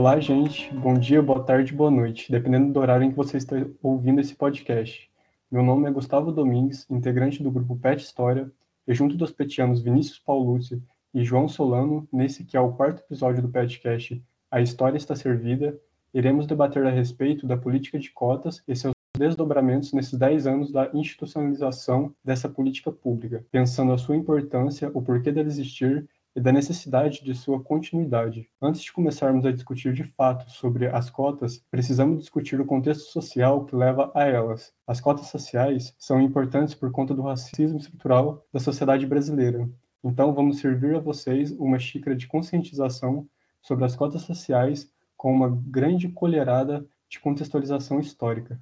Olá, gente. Bom dia, boa tarde, boa noite, dependendo do horário em que você está ouvindo esse podcast. Meu nome é Gustavo Domingues, integrante do grupo PET História, e junto dos petianos Vinícius Paulucci e João Solano, nesse que é o quarto episódio do PetCast A História Está Servida, iremos debater a respeito da política de cotas e seus desdobramentos nesses 10 anos da institucionalização dessa política pública, pensando a sua importância, o porquê dela existir e da necessidade de sua continuidade. Antes de começarmos a discutir de fato sobre as cotas, precisamos discutir o contexto social que leva a elas. As cotas sociais são importantes por conta do racismo estrutural da sociedade brasileira. Então, vamos servir a vocês uma xícara de conscientização sobre as cotas sociais com uma grande colherada de contextualização histórica.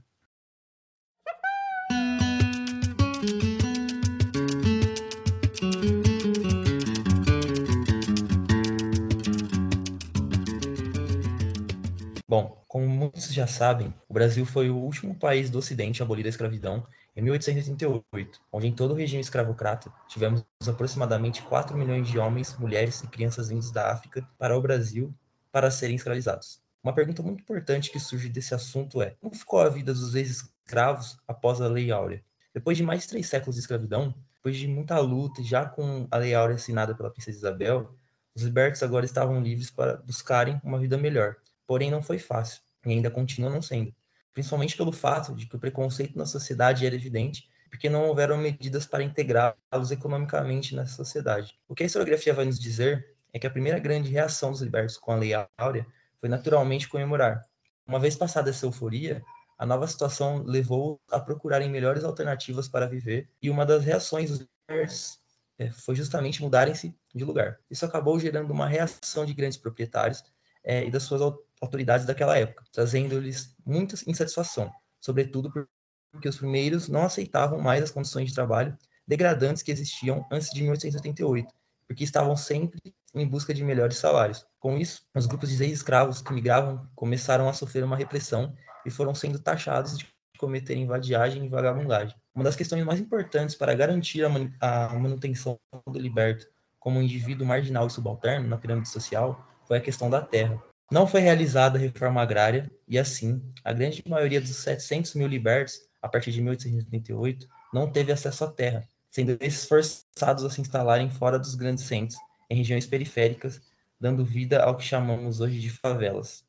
Como muitos já sabem, o Brasil foi o último país do Ocidente a abolir a escravidão em 1888, onde em todo o regime escravocrata tivemos aproximadamente 4 milhões de homens, mulheres e crianças vindos da África para o Brasil para serem escravizados. Uma pergunta muito importante que surge desse assunto é: como ficou a vida dos ex-escravos após a Lei Áurea? Depois de mais de três séculos de escravidão, depois de muita luta, já com a Lei Áurea assinada pela princesa Isabel, os libertos agora estavam livres para buscarem uma vida melhor porém não foi fácil, e ainda continua não sendo, principalmente pelo fato de que o preconceito na sociedade era evidente, porque não houveram medidas para integrá-los economicamente nessa sociedade. O que a historiografia vai nos dizer é que a primeira grande reação dos libertos com a Lei Áurea foi naturalmente comemorar. Uma vez passada essa euforia, a nova situação levou a procurarem melhores alternativas para viver, e uma das reações dos libertos é, foi justamente mudarem-se de lugar. Isso acabou gerando uma reação de grandes proprietários é, e das suas autoridades daquela época, trazendo-lhes muita insatisfação, sobretudo porque os primeiros não aceitavam mais as condições de trabalho degradantes que existiam antes de 1888, porque estavam sempre em busca de melhores salários. Com isso, os grupos de ex-escravos que migravam começaram a sofrer uma repressão e foram sendo taxados de cometerem vadiagem e vagabundagem. Uma das questões mais importantes para garantir a manutenção do liberto como um indivíduo marginal e subalterno na pirâmide social foi a questão da terra. Não foi realizada a reforma agrária e, assim, a grande maioria dos 700 mil libertos, a partir de 1838, não teve acesso à terra, sendo esses forçados a se instalarem fora dos grandes centros, em regiões periféricas, dando vida ao que chamamos hoje de favelas.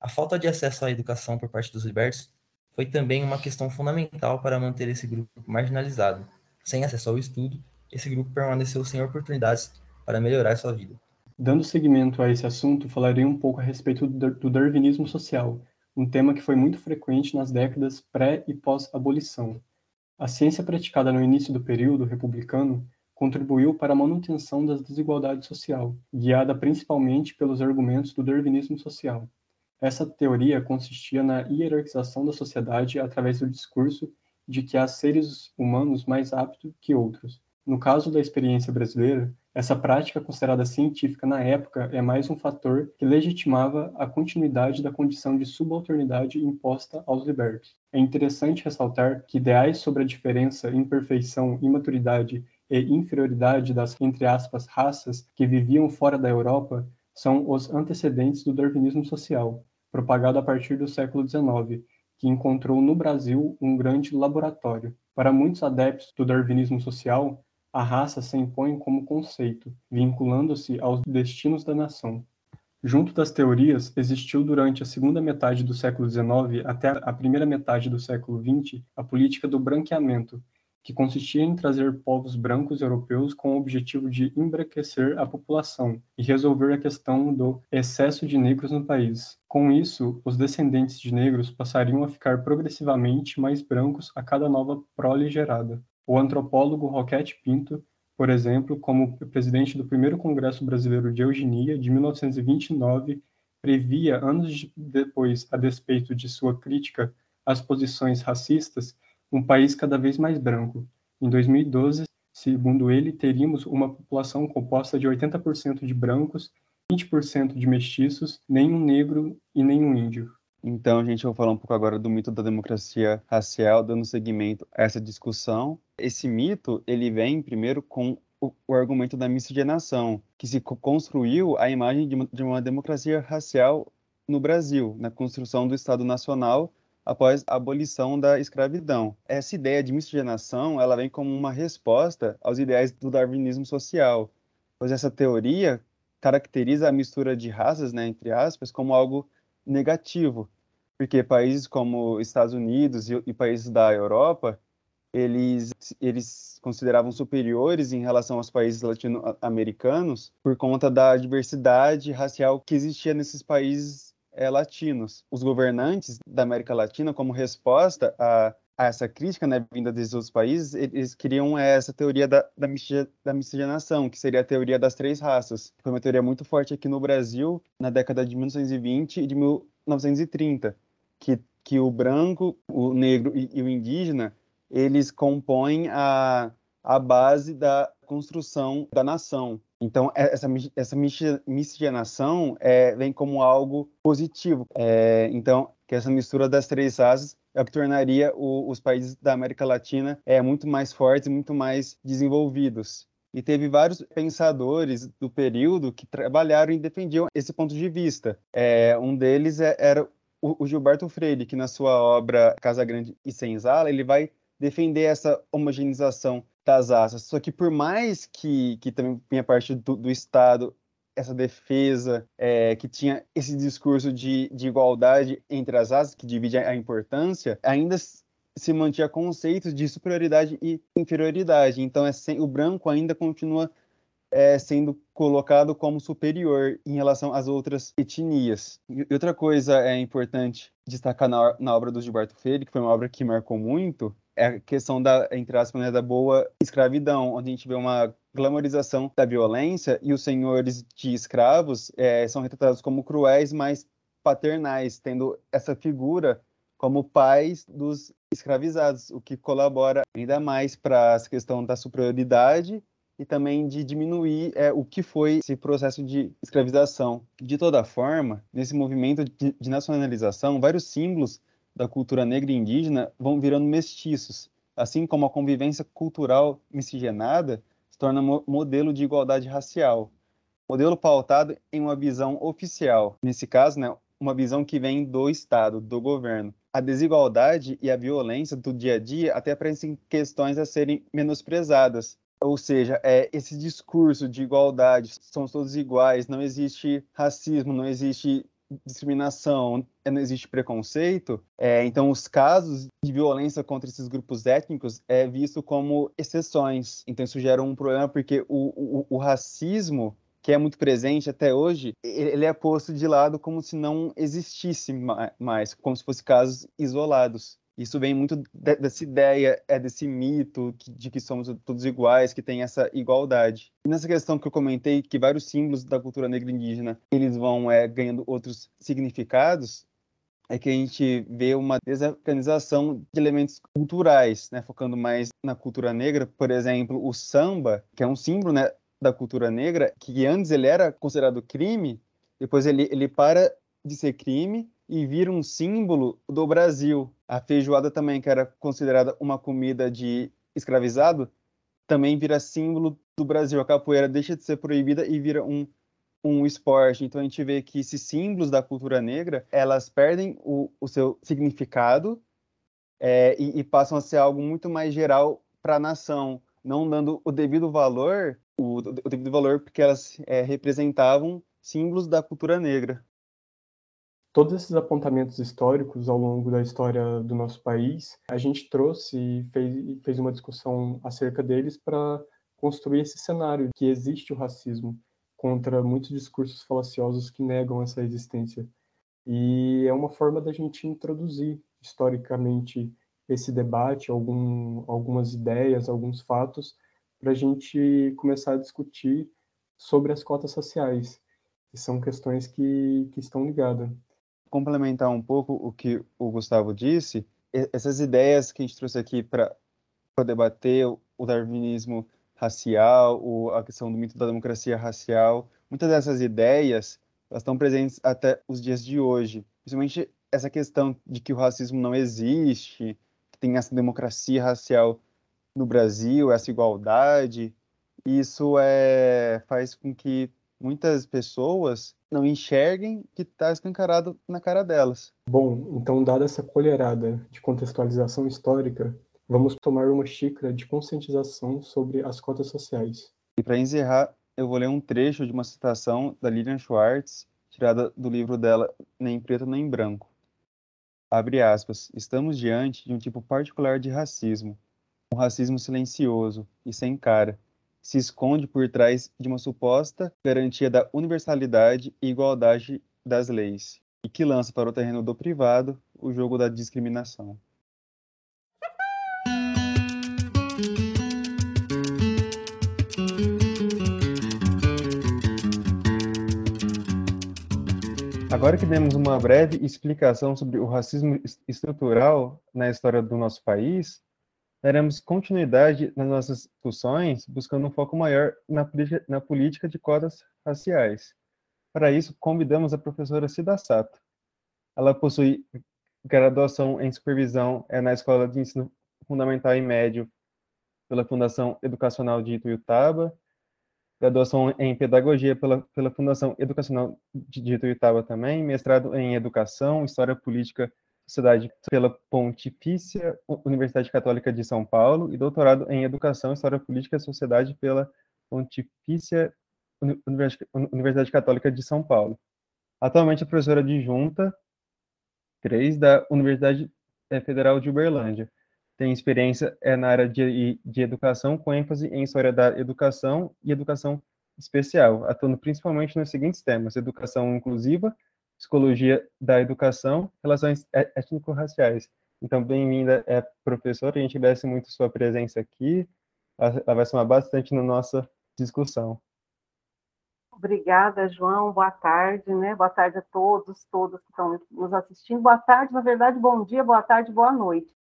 A falta de acesso à educação por parte dos libertos foi também uma questão fundamental para manter esse grupo marginalizado. Sem acesso ao estudo, esse grupo permaneceu sem oportunidades para melhorar sua vida. Dando seguimento a esse assunto, falarei um pouco a respeito do darwinismo social, um tema que foi muito frequente nas décadas pré e pós-abolição. A ciência praticada no início do período republicano contribuiu para a manutenção da desigualdade social, guiada principalmente pelos argumentos do darwinismo social. Essa teoria consistia na hierarquização da sociedade através do discurso de que há seres humanos mais aptos que outros. No caso da experiência brasileira, essa prática considerada científica na época é mais um fator que legitimava a continuidade da condição de subalternidade imposta aos libertos. É interessante ressaltar que ideais sobre a diferença, imperfeição, imaturidade e inferioridade das, entre aspas, raças que viviam fora da Europa são os antecedentes do darwinismo social, propagado a partir do século XIX, que encontrou no Brasil um grande laboratório. Para muitos adeptos do darwinismo social, a raça se impõe como conceito, vinculando-se aos destinos da nação. Junto das teorias, existiu durante a segunda metade do século XIX até a primeira metade do século XX a política do branqueamento, que consistia em trazer povos brancos europeus com o objetivo de embranquecer a população e resolver a questão do excesso de negros no país. Com isso, os descendentes de negros passariam a ficar progressivamente mais brancos a cada nova prole gerada. O antropólogo Roquete Pinto, por exemplo, como presidente do primeiro Congresso Brasileiro de Eugenia, de 1929, previa, anos depois, a despeito de sua crítica às posições racistas, um país cada vez mais branco. Em 2012, segundo ele, teríamos uma população composta de 80% de brancos, 20% de mestiços, nenhum negro e nenhum índio. Então, gente, eu vou falar um pouco agora do mito da democracia racial, dando seguimento a essa discussão. Esse mito, ele vem primeiro com o, o argumento da miscigenação, que se construiu a imagem de uma, de uma democracia racial no Brasil, na construção do Estado Nacional após a abolição da escravidão. Essa ideia de miscigenação, ela vem como uma resposta aos ideais do darwinismo social, pois essa teoria caracteriza a mistura de raças, né, entre aspas, como algo negativo, porque países como Estados Unidos e, e países da Europa, eles, eles consideravam superiores em relação aos países latino-americanos por conta da diversidade racial que existia nesses países é, latinos. Os governantes da América Latina, como resposta a, a essa crítica né, vinda desses outros países, eles queriam é, essa teoria da, da, da miscigenação, que seria a teoria das três raças. Foi uma teoria muito forte aqui no Brasil na década de 1920 e de 1930, que, que o branco, o negro e, e o indígena, eles compõem a, a base da construção da nação. Então, é, essa, essa miscigenação é, vem como algo positivo. É, então, que essa mistura das três raças tornaria o, os países da América Latina é, muito mais fortes, muito mais desenvolvidos. E teve vários pensadores do período que trabalharam e defendiam esse ponto de vista. É, um deles é, era o, o Gilberto Freire, que na sua obra Casa Grande e Senzala, ele vai defender essa homogeneização das asas. Só que por mais que, que também vinha parte do, do Estado essa defesa, é, que tinha esse discurso de, de igualdade entre as asas, que divide a importância, ainda se mantinha conceitos de superioridade e inferioridade. Então, é sem, o branco ainda continua é, sendo colocado como superior em relação às outras etnias. E outra coisa é importante destacar na, na obra do Gilberto Freire, que foi uma obra que marcou muito, é a questão da, entre aspas, né, da boa escravidão, onde a gente vê uma glamorização da violência e os senhores de escravos é, são retratados como cruéis, mas paternais, tendo essa figura como pais dos escravizados, o que colabora ainda mais para essa questão da superioridade e também de diminuir é, o que foi esse processo de escravização. De toda forma, nesse movimento de, de nacionalização, vários símbolos da cultura negra e indígena vão virando mestiços, assim como a convivência cultural miscigenada torna mo modelo de igualdade racial, modelo pautado em uma visão oficial, nesse caso, né, uma visão que vem do Estado, do governo. A desigualdade e a violência do dia a dia até parecem questões a serem menosprezadas. Ou seja, é esse discurso de igualdade, somos todos iguais, não existe racismo, não existe discriminação, não existe preconceito, é, então os casos de violência contra esses grupos étnicos é visto como exceções. Então isso gera um problema porque o, o, o racismo que é muito presente até hoje, ele é posto de lado como se não existisse mais, como se fossem casos isolados. Isso vem muito dessa ideia, é desse mito de que somos todos iguais, que tem essa igualdade. E nessa questão que eu comentei, que vários símbolos da cultura negra indígena, eles vão é, ganhando outros significados, é que a gente vê uma desorganização de elementos culturais, né, focando mais na cultura negra. Por exemplo, o samba, que é um símbolo né, da cultura negra, que antes ele era considerado crime, depois ele, ele para de ser crime e vira um símbolo do Brasil. A feijoada também, que era considerada uma comida de escravizado, também vira símbolo do Brasil. A capoeira deixa de ser proibida e vira um, um esporte. Então a gente vê que esses símbolos da cultura negra, elas perdem o, o seu significado é, e, e, passam a ser algo muito mais geral para a nação, não dando o devido valor, o, o devido valor porque elas é, representavam símbolos da cultura negra todos esses apontamentos históricos ao longo da história do nosso país, a gente trouxe e fez, fez uma discussão acerca deles para construir esse cenário que existe o racismo contra muitos discursos falaciosos que negam essa existência. E é uma forma da gente introduzir historicamente esse debate, algum, algumas ideias, alguns fatos, para a gente começar a discutir sobre as cotas sociais, que são questões que, que estão ligadas complementar um pouco o que o Gustavo disse, essas ideias que a gente trouxe aqui para debater o darwinismo racial, a questão do mito da democracia racial, muitas dessas ideias elas estão presentes até os dias de hoje. Principalmente essa questão de que o racismo não existe, que tem essa democracia racial no Brasil, essa igualdade, isso é, faz com que muitas pessoas não enxerguem que está escancarado na cara delas. Bom, então, dada essa colherada de contextualização histórica, vamos tomar uma xícara de conscientização sobre as cotas sociais. E para encerrar, eu vou ler um trecho de uma citação da Lilian Schwartz, tirada do livro dela Nem Preto Nem Branco. Abre aspas. Estamos diante de um tipo particular de racismo, um racismo silencioso e sem cara, que se esconde por trás de uma suposta garantia da universalidade e igualdade das leis, e que lança para o terreno do privado o jogo da discriminação. Agora que demos uma breve explicação sobre o racismo estrutural na história do nosso país, daremos continuidade nas nossas discussões, buscando um foco maior na, na política de cotas raciais. Para isso, convidamos a professora Cida Sato. Ela possui graduação em supervisão é, na Escola de Ensino Fundamental e Médio pela Fundação Educacional de Ituiutaba graduação em Pedagogia pela, pela Fundação Educacional de Ituiutaba também, mestrado em Educação, História Política Sociedade pela Pontifícia Universidade Católica de São Paulo e doutorado em Educação, História Política e Sociedade pela Pontifícia Universidade Católica de São Paulo. Atualmente é professora adjunta 3 da Universidade eh, Federal de Uberlândia tem experiência é na área de, de educação, com ênfase em história da educação e educação especial, atuando principalmente nos seguintes temas: educação inclusiva, psicologia da educação, relações étnico-raciais. Então, bem-vinda, é, professora, a gente agradece muito sua presença aqui, ela vai somar bastante na nossa discussão. Obrigada, João. Boa tarde, né? Boa tarde a todos, todas que estão nos assistindo. Boa tarde, na verdade, bom dia, boa tarde, boa noite.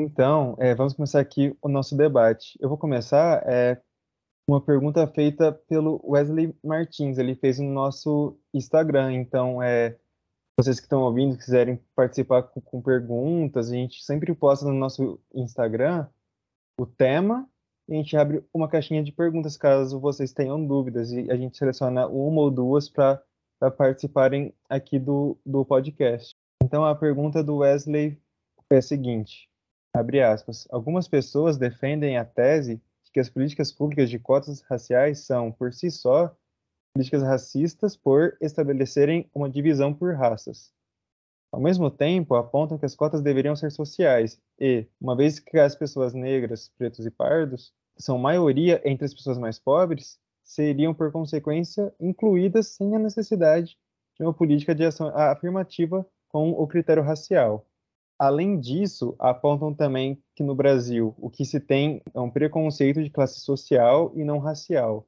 Então, é, vamos começar aqui o nosso debate. Eu vou começar é, uma pergunta feita pelo Wesley Martins. Ele fez no nosso Instagram. Então, é, vocês que estão ouvindo, quiserem participar com, com perguntas, a gente sempre posta no nosso Instagram o tema e a gente abre uma caixinha de perguntas caso vocês tenham dúvidas. E a gente seleciona uma ou duas para participarem aqui do, do podcast. Então, a pergunta do Wesley é a seguinte Abre aspas. Algumas pessoas defendem a tese de que as políticas públicas de cotas raciais são, por si só, políticas racistas por estabelecerem uma divisão por raças. Ao mesmo tempo, apontam que as cotas deveriam ser sociais e, uma vez que as pessoas negras, pretos e pardos são maioria entre as pessoas mais pobres, seriam, por consequência, incluídas sem a necessidade de uma política de ação afirmativa com o critério racial. Além disso, apontam também que no Brasil o que se tem é um preconceito de classe social e não racial,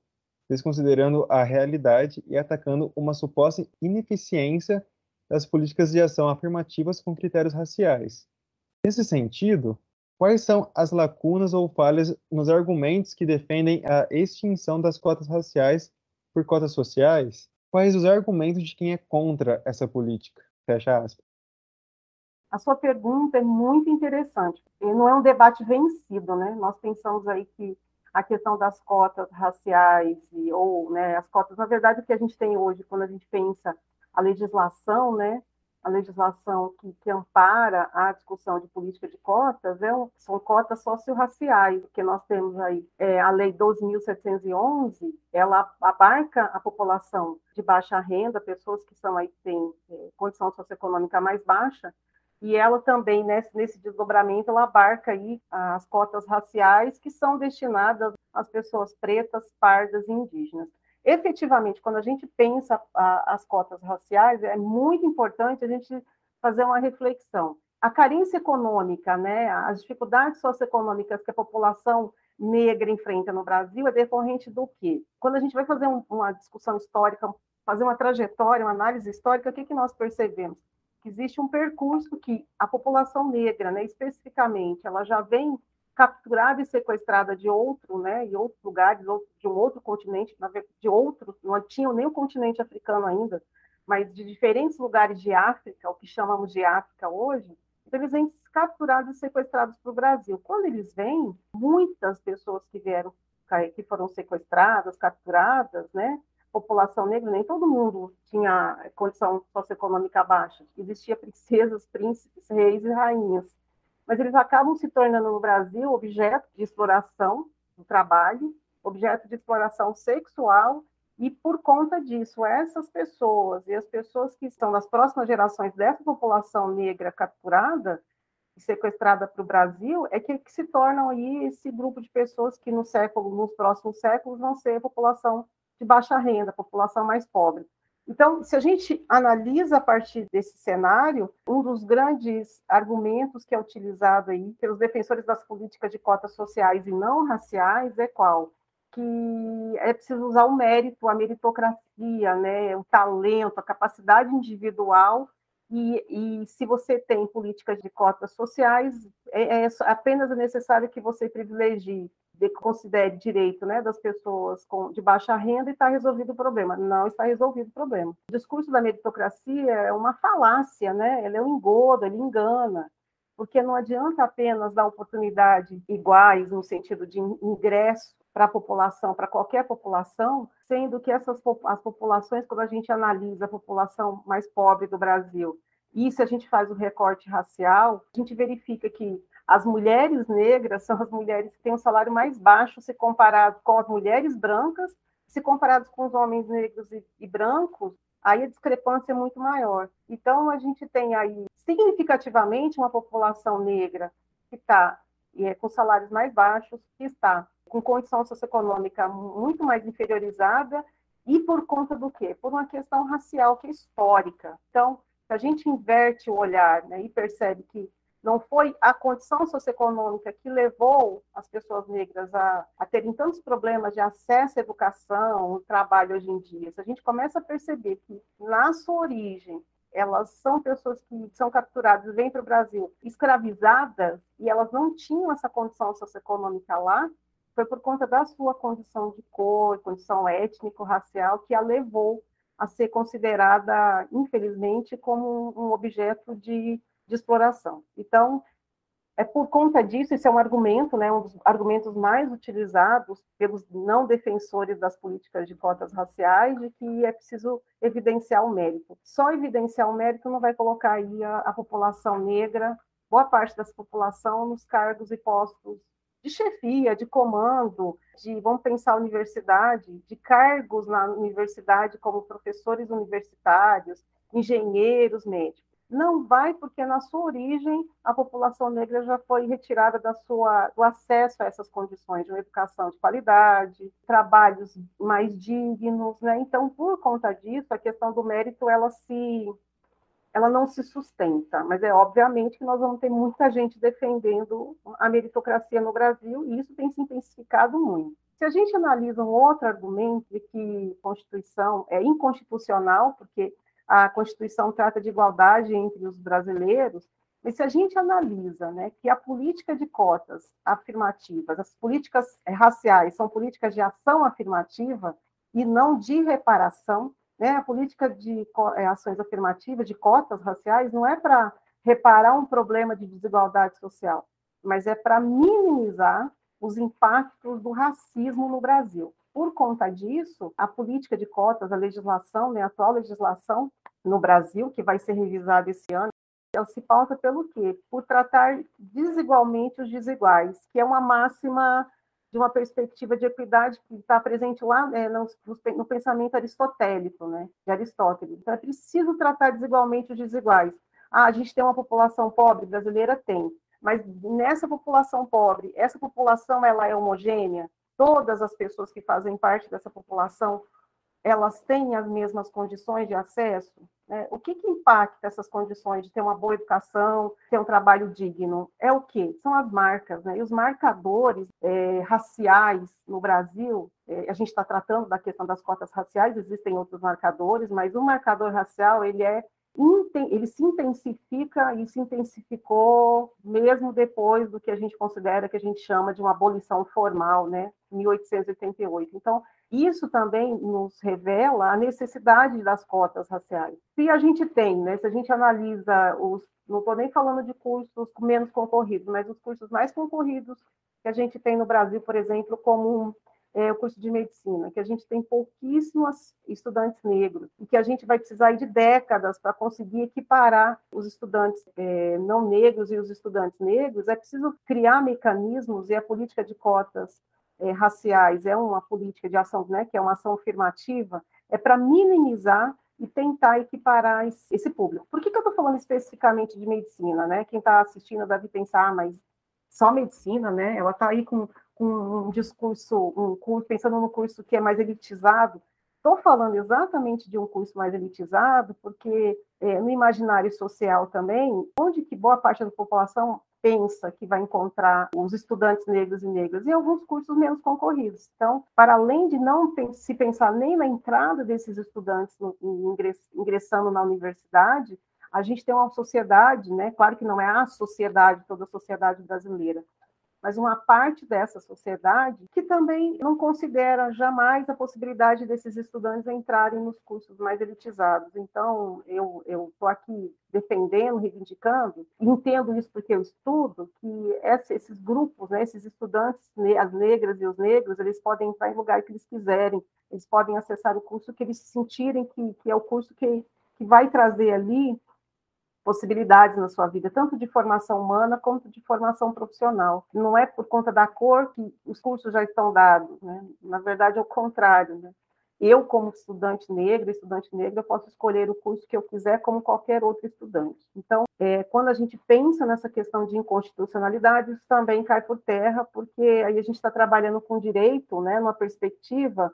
desconsiderando a realidade e atacando uma suposta ineficiência das políticas de ação afirmativas com critérios raciais. Nesse sentido, quais são as lacunas ou falhas nos argumentos que defendem a extinção das cotas raciais por cotas sociais? Quais os argumentos de quem é contra essa política? Fecha aspas. A sua pergunta é muito interessante. E não é um debate vencido, né? Nós pensamos aí que a questão das cotas raciais e, ou né, as cotas, na verdade, o que a gente tem hoje, quando a gente pensa a legislação, né, a legislação que, que ampara a discussão de política de cotas é um, são cotas socio-raciais, que nós temos aí é, a Lei 12.711, ela abarca a população de baixa renda, pessoas que são aí têm é, condição socioeconômica mais baixa, e ela também, nesse, desdobramento, ela abarca aí as cotas raciais que são destinadas às pessoas pretas, pardas e indígenas. Efetivamente, quando a gente pensa as cotas raciais, é muito importante a gente fazer uma reflexão. A carência econômica, né, as dificuldades socioeconômicas que a população negra enfrenta no Brasil é decorrente do quê? Quando a gente vai fazer um, uma discussão histórica, fazer uma trajetória, uma análise histórica, o que, que nós percebemos? Que existe um percurso que a população negra, né, especificamente, ela já vem capturada e sequestrada de outro, né, em outros lugares, de um outro continente, de outros, não tinham nem o continente africano ainda, mas de diferentes lugares de África, o que chamamos de África hoje, então eles vêm capturados e sequestrados para o Brasil. Quando eles vêm, muitas pessoas que vieram, que foram sequestradas, capturadas, né, população negra, nem todo mundo tinha condição socioeconômica baixa. Existia princesas, príncipes, reis e rainhas. Mas eles acabam se tornando no Brasil objeto de exploração do trabalho, objeto de exploração sexual e por conta disso, essas pessoas e as pessoas que estão nas próximas gerações dessa população negra capturada e sequestrada para o Brasil, é que, que, se tornam aí esse grupo de pessoas que no século, nos próximos séculos vão ser a população de baixa renda, população mais pobre. Então, se a gente analisa a partir desse cenário, um dos grandes argumentos que é utilizado aí pelos defensores das políticas de cotas sociais e não raciais é qual? que é preciso usar o mérito, a meritocracia, né, o talento, a capacidade individual, e, e se você tem políticas de cotas sociais, é, é apenas necessário que você privilegie, considere direito né, das pessoas com, de baixa renda e está resolvido o problema. Não está resolvido o problema. O discurso da meritocracia é uma falácia, né? ele é um engodo, ele engana porque não adianta apenas dar oportunidade iguais no sentido de ingresso para a população, para qualquer população, sendo que essas as populações, quando a gente analisa a população mais pobre do Brasil, e se a gente faz o recorte racial, a gente verifica que as mulheres negras são as mulheres que têm um salário mais baixo se comparado com as mulheres brancas, se comparados com os homens negros e, e brancos, aí a discrepância é muito maior. Então, a gente tem aí significativamente uma população negra que está é, com salários mais baixos, que está com condição socioeconômica muito mais inferiorizada, e por conta do quê? Por uma questão racial que é histórica. Então, se a gente inverte o olhar né, e percebe que não foi a condição socioeconômica que levou as pessoas negras a, a terem tantos problemas de acesso à educação, ao trabalho hoje em dia. Se a gente começa a perceber que, na sua origem, elas são pessoas que são capturadas, vêm para o Brasil escravizadas, e elas não tinham essa condição socioeconômica lá, foi por conta da sua condição de cor, condição étnico-racial, que a levou a ser considerada, infelizmente, como um objeto de, de exploração. Então, é por conta disso, esse é um argumento, né, um dos argumentos mais utilizados pelos não defensores das políticas de cotas raciais, de que é preciso evidenciar o mérito. Só evidenciar o mérito não vai colocar aí a, a população negra, boa parte dessa população, nos cargos e postos de chefia, de comando, de, vamos pensar, universidade, de cargos na universidade como professores universitários, engenheiros, médicos. Não vai porque na sua origem a população negra já foi retirada da sua, do acesso a essas condições de uma educação de qualidade, trabalhos mais dignos, né? Então, por conta disso, a questão do mérito ela se ela não se sustenta, mas é obviamente que nós vamos ter muita gente defendendo a meritocracia no Brasil e isso tem se intensificado muito. Se a gente analisa um outro argumento de que Constituição é inconstitucional, porque a Constituição trata de igualdade entre os brasileiros, mas se a gente analisa né, que a política de cotas afirmativas, as políticas raciais são políticas de ação afirmativa e não de reparação, né? A política de é, ações afirmativas, de cotas raciais, não é para reparar um problema de desigualdade social, mas é para minimizar os impactos do racismo no Brasil. Por conta disso, a política de cotas, a legislação, né, a atual legislação no Brasil, que vai ser revisada esse ano, ela se pauta pelo quê? Por tratar desigualmente os desiguais, que é uma máxima de uma perspectiva de equidade que está presente lá é, no, no, pensamento aristotélico, né, de Aristóteles. Então, é preciso tratar desigualmente os desiguais. Ah, a gente tem uma população pobre brasileira? Tem. Mas nessa população pobre, essa população ela é homogênea? Todas as pessoas que fazem parte dessa população elas têm as mesmas condições de acesso? Né? O que, que impacta essas condições de ter uma boa educação, ter um trabalho digno? É o quê? São as marcas, né? E os marcadores é, raciais no Brasil, é, a gente está tratando da questão das cotas raciais, existem outros marcadores, mas o marcador racial, ele é ele se intensifica e se intensificou mesmo depois do que a gente considera que a gente chama de uma abolição formal, né, 1888. Então, isso também nos revela a necessidade das cotas raciais. Se a gente tem, né, se a gente analisa os, não estou nem falando de cursos menos concorridos, mas os cursos mais concorridos que a gente tem no Brasil, por exemplo, como é, o curso de medicina, que a gente tem pouquíssimos estudantes negros e que a gente vai precisar de décadas para conseguir equiparar os estudantes é, não negros e os estudantes negros, é preciso criar mecanismos e a política de cotas é, raciais é uma política de ação, né, que é uma ação afirmativa, é para minimizar e tentar equiparar esse público. Por que, que eu estou falando especificamente de medicina? Né? Quem está assistindo deve pensar, ah, mas só medicina, né? Ela está aí com, com, um discurso, um curso, pensando no curso que é mais elitizado. Estou falando exatamente de um curso mais elitizado, porque é, no imaginário social também, onde que boa parte da população pensa que vai encontrar os estudantes negros e negras em alguns cursos menos concorridos. Então, para além de não se pensar nem na entrada desses estudantes no, ingressando na universidade, a gente tem uma sociedade, né? Claro que não é a sociedade, toda a sociedade brasileira, mas uma parte dessa sociedade que também não considera jamais a possibilidade desses estudantes entrarem nos cursos mais elitizados. Então, eu estou aqui defendendo, reivindicando, entendo isso porque eu estudo, que esses grupos, né, esses estudantes, as negras e os negros, eles podem entrar em lugar que eles quiserem, eles podem acessar o curso que eles sentirem que, que é o curso que, que vai trazer ali possibilidades na sua vida, tanto de formação humana quanto de formação profissional. Não é por conta da cor que os cursos já estão dados, né? Na verdade, é o contrário, né? Eu, como estudante negro, estudante negra, eu posso escolher o curso que eu quiser, como qualquer outro estudante. Então, é, quando a gente pensa nessa questão de inconstitucionalidade, isso também cai por terra, porque aí a gente está trabalhando com direito, né, numa perspectiva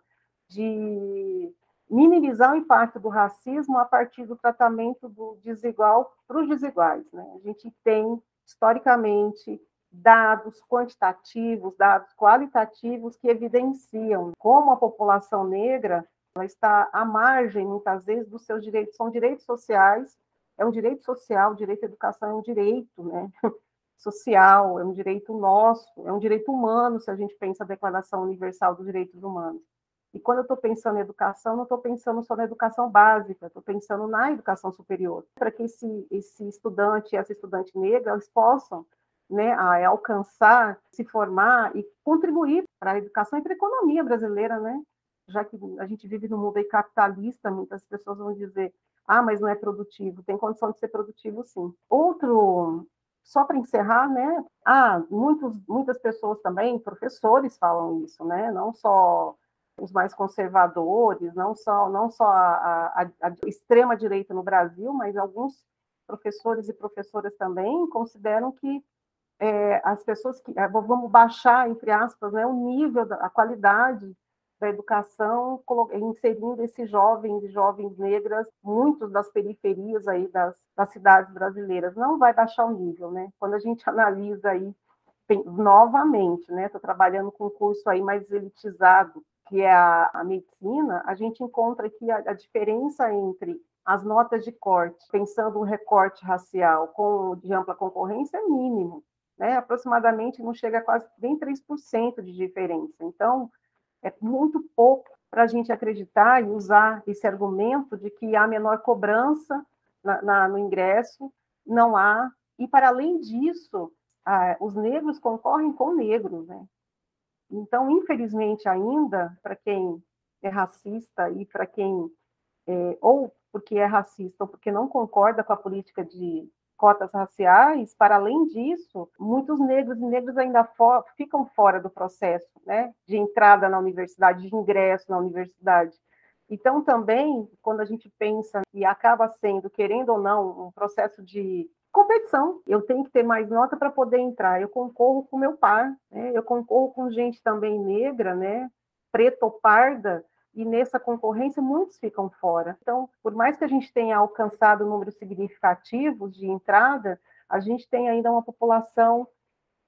de minimizar o impacto do racismo a partir do tratamento do desigual para os desiguais. Né? A gente tem, historicamente, dados quantitativos, dados qualitativos que evidenciam como a população negra ela está à margem, muitas vezes, dos seus direitos. São direitos sociais, é um direito social, o direito à educação é um direito né? social, é um direito nosso, é um direito humano, se a gente pensa a Declaração Universal dos Direitos Humanos. E quando eu estou pensando em educação, não estou pensando só na educação básica, estou pensando na educação superior, para que esse, esse estudante e essa estudante negra eles possam né, a, alcançar, se formar e contribuir para a educação e para a economia brasileira, né? Já que a gente vive num mundo capitalista, muitas pessoas vão dizer, ah, mas não é produtivo. Tem condição de ser produtivo, sim. Outro, só para encerrar, né? Ah, muitos, muitas pessoas também, professores falam isso, né? Não só os mais conservadores, não só, não só a, a, a extrema direita no Brasil, mas alguns professores e professoras também consideram que é, as pessoas que é, vamos baixar entre aspas né, o nível da a qualidade da educação inserindo esses jovens e jovens negras muitos das periferias aí das, das cidades brasileiras. Não vai baixar o nível né? Quando a gente analisa aí novamente né estou trabalhando com um curso aí mais elitizado que é a, a medicina, a gente encontra aqui a, a diferença entre as notas de corte, pensando um recorte racial com de ampla concorrência, é mínimo, né? aproximadamente não chega a quase nem 3% de diferença. Então, é muito pouco para a gente acreditar e usar esse argumento de que há menor cobrança na, na, no ingresso, não há. E, para além disso, ah, os negros concorrem com negros, né? Então, infelizmente, ainda, para quem é racista e para quem, é, ou porque é racista ou porque não concorda com a política de cotas raciais, para além disso, muitos negros e negras ainda ficam fora do processo né, de entrada na universidade, de ingresso na universidade. Então, também, quando a gente pensa que acaba sendo, querendo ou não, um processo de competição. Eu tenho que ter mais nota para poder entrar. Eu concorro com meu par, né? eu concorro com gente também negra, né? preta ou parda, e nessa concorrência muitos ficam fora. Então, por mais que a gente tenha alcançado números significativos de entrada, a gente tem ainda uma população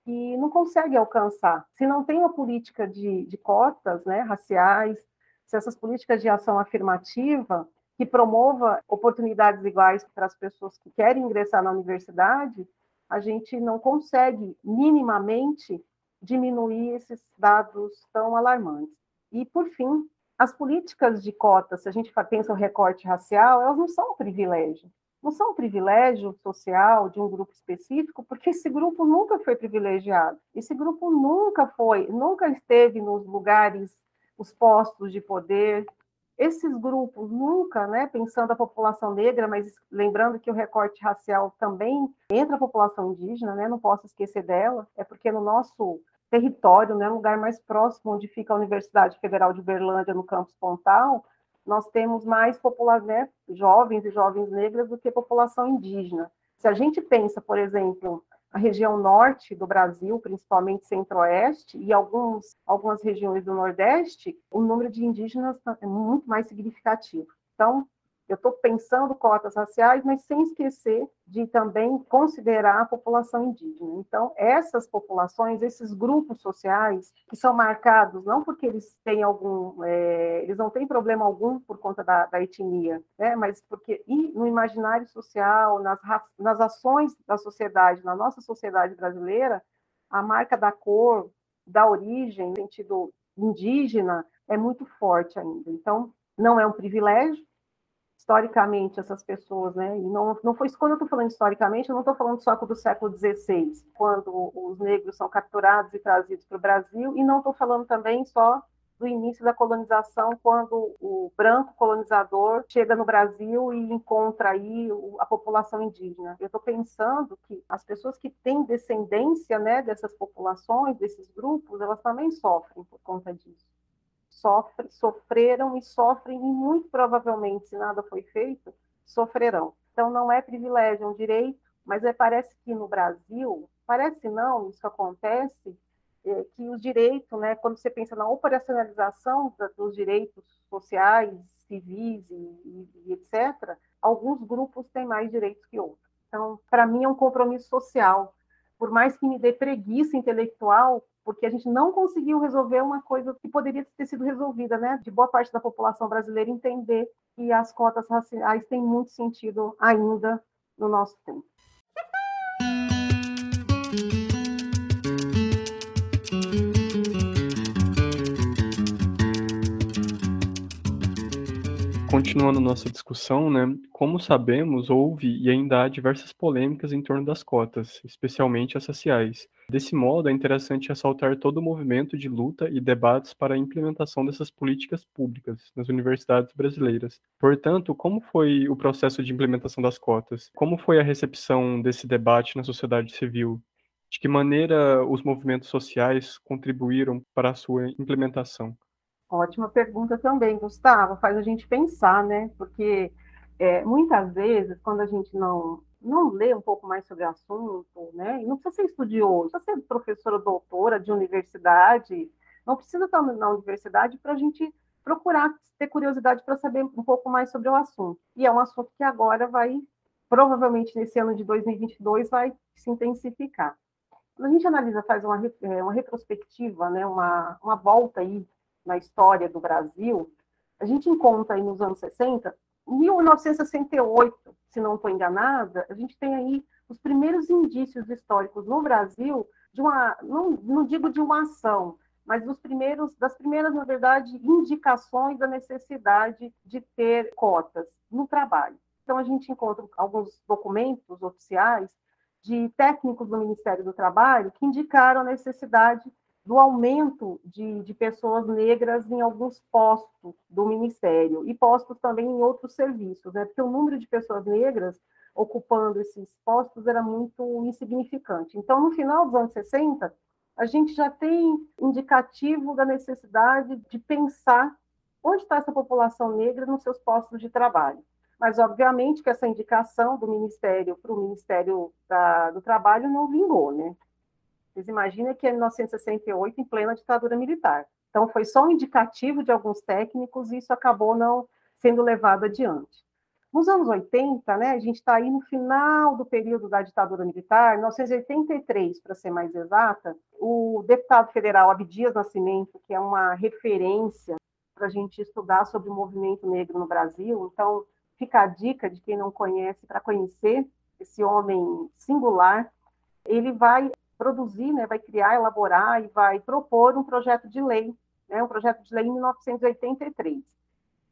que não consegue alcançar. Se não tem uma política de, de cotas né, raciais, se essas políticas de ação afirmativa que promova oportunidades iguais para as pessoas que querem ingressar na universidade, a gente não consegue minimamente diminuir esses dados tão alarmantes. E, por fim, as políticas de cotas, se a gente pensa o recorte racial, elas não são um privilégio. não são um privilégio social de um grupo específico, porque esse grupo nunca foi privilegiado. Esse grupo nunca foi, nunca esteve nos lugares, os postos de poder. Esses grupos nunca, né, pensando a população negra, mas lembrando que o recorte racial também entra a população indígena, né, não posso esquecer dela, é porque no nosso território, né, lugar mais próximo onde fica a Universidade Federal de Berlândia, no campus Pontal, nós temos mais população, né, jovens e jovens negras do que população indígena. Se a gente pensa, por exemplo, a região norte do Brasil, principalmente centro-oeste, e alguns, algumas regiões do nordeste, o número de indígenas é muito mais significativo. Então, eu estou pensando cotas raciais, mas sem esquecer de também considerar a população indígena. Então, essas populações, esses grupos sociais, que são marcados não porque eles têm algum, é, eles não têm problema algum por conta da, da etnia, né, mas porque e no imaginário social, nas, nas ações da sociedade, na nossa sociedade brasileira, a marca da cor, da origem, no sentido indígena, é muito forte ainda. Então, não é um privilégio, historicamente essas pessoas, né? E não, não foi quando eu estou falando historicamente, eu não estou falando só do século XVI, quando os negros são capturados e trazidos para o Brasil, e não estou falando também só do início da colonização, quando o branco colonizador chega no Brasil e encontra aí a população indígena. Eu estou pensando que as pessoas que têm descendência, né, dessas populações, desses grupos, elas também sofrem por conta disso sofre, sofreram e sofrem, e muito provavelmente, se nada foi feito, sofrerão. Então, não é privilégio, é um direito, mas é, parece que no Brasil, parece não, isso acontece, é, que os direitos, né, quando você pensa na operacionalização da, dos direitos sociais, civis e, e, e etc., alguns grupos têm mais direitos que outros. Então, para mim, é um compromisso social. Por mais que me dê preguiça intelectual, porque a gente não conseguiu resolver uma coisa que poderia ter sido resolvida, né? De boa parte da população brasileira entender que as cotas raciais têm muito sentido ainda no nosso tempo. Continuando nossa discussão, né, como sabemos, houve e ainda há diversas polêmicas em torno das cotas, especialmente as raciais. Desse modo, é interessante ressaltar todo o movimento de luta e debates para a implementação dessas políticas públicas nas universidades brasileiras. Portanto, como foi o processo de implementação das cotas? Como foi a recepção desse debate na sociedade civil? De que maneira os movimentos sociais contribuíram para a sua implementação? Ótima pergunta também, Gustavo. Faz a gente pensar, né? Porque é, muitas vezes, quando a gente não, não lê um pouco mais sobre o assunto, né? E não precisa ser estudioso, precisa ser professora doutora de universidade, não precisa estar na universidade para a gente procurar ter curiosidade para saber um pouco mais sobre o assunto. E é um assunto que agora vai, provavelmente nesse ano de 2022, vai se intensificar. Quando a gente analisa, faz uma, é, uma retrospectiva, né, uma, uma volta aí na história do Brasil, a gente encontra aí nos anos 60, 1968, se não estou enganada, a gente tem aí os primeiros indícios históricos no Brasil de uma, não, não digo de uma ação, mas dos primeiros, das primeiras, na verdade, indicações da necessidade de ter cotas no trabalho. Então, a gente encontra alguns documentos oficiais de técnicos do Ministério do Trabalho que indicaram a necessidade do aumento de, de, pessoas negras em alguns postos do Ministério e postos também em outros serviços, né? porque o número de pessoas negras ocupando esses postos era muito insignificante. Então, no final dos anos 60, a gente já tem indicativo da necessidade de pensar onde está essa população negra nos seus postos de trabalho. Mas, obviamente, que essa indicação do Ministério para o Ministério da, do Trabalho não vingou, né? Vocês imaginam que é 1968, em plena ditadura militar. Então, foi só um indicativo de alguns técnicos e isso acabou não sendo levado adiante. Nos anos 80, né, a gente está aí no final do período da ditadura militar, 1983, para ser mais exata, o deputado federal Abdias Nascimento, que é uma referência para a gente estudar sobre o movimento negro no Brasil, então fica a dica de quem não conhece para conhecer esse homem singular, ele vai produzir, né, vai criar, elaborar e vai propor um projeto de lei, né, um projeto de lei em 1983.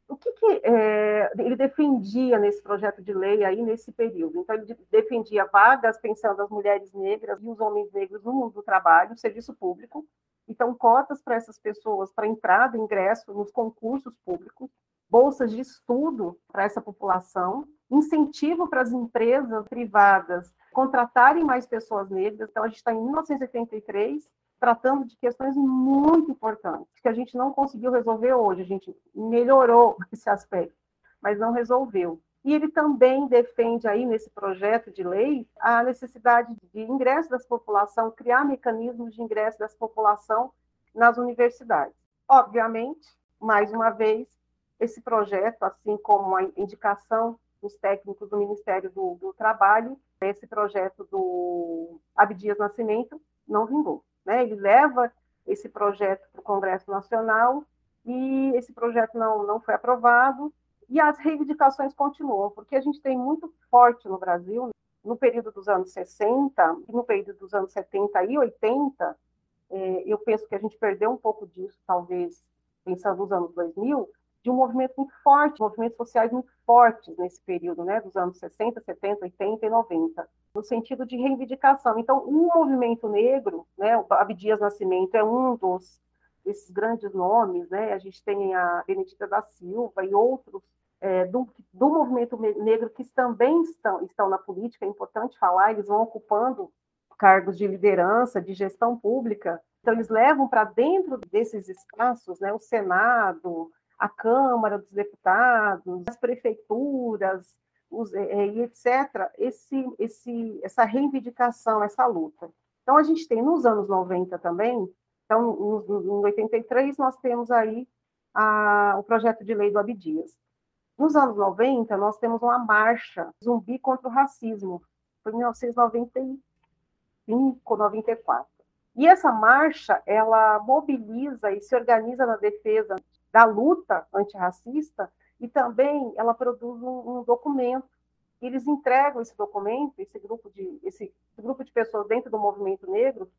o que, que é, ele defendia nesse projeto de lei aí nesse período? Então, ele defendia vagas pensando as mulheres negras e os homens negros no mundo do trabalho, serviço público. Então, cotas para essas pessoas, para entrada, ingresso nos concursos públicos, bolsas de estudo para essa população, incentivo para as empresas privadas contratarem mais pessoas negras. Então, a gente está em 1983, tratando de questões muito importantes, que a gente não conseguiu resolver hoje, a gente melhorou esse aspecto, mas não resolveu. E ele também defende aí nesse projeto de lei a necessidade de ingresso dessa população, criar mecanismos de ingresso dessa população nas universidades. Obviamente, mais uma vez, esse projeto, assim como a indicação dos técnicos do Ministério do, do Trabalho, esse projeto do Abdias Nascimento não vingou. Né? Ele leva esse projeto para o Congresso Nacional e esse projeto não, não foi aprovado e as reivindicações continuam, porque a gente tem muito forte no Brasil, no período dos anos 60 e no período dos anos 70 e 80, é, eu penso que a gente perdeu um pouco disso, talvez, pensando nos anos 2000, de um movimento muito forte, movimentos sociais muito fortes nesse período, né, dos anos 60, 70, 80 e 90 no sentido de reivindicação. Então, o um movimento negro, né, o Abdias Nascimento é um dos desses grandes nomes, né? A gente tem a Benedita da Silva e outros é, do, do movimento negro que também estão, estão na política, é importante falar, eles vão ocupando cargos de liderança, de gestão pública, então eles levam para dentro desses espaços, né, o Senado, a Câmara dos Deputados, as prefeituras, os, é, e etc., esse, esse, essa reivindicação, essa luta. Então, a gente tem nos anos 90 também, então, em 83, nós temos aí a, o projeto de lei do Abdias. Nos anos 90, nós temos uma marcha zumbi contra o racismo, foi em 1995, 94. E essa marcha, ela mobiliza e se organiza na defesa da luta antirracista e também ela produz um, um documento. Eles entregam esse documento, esse grupo de, esse grupo de pessoas dentro do movimento negro,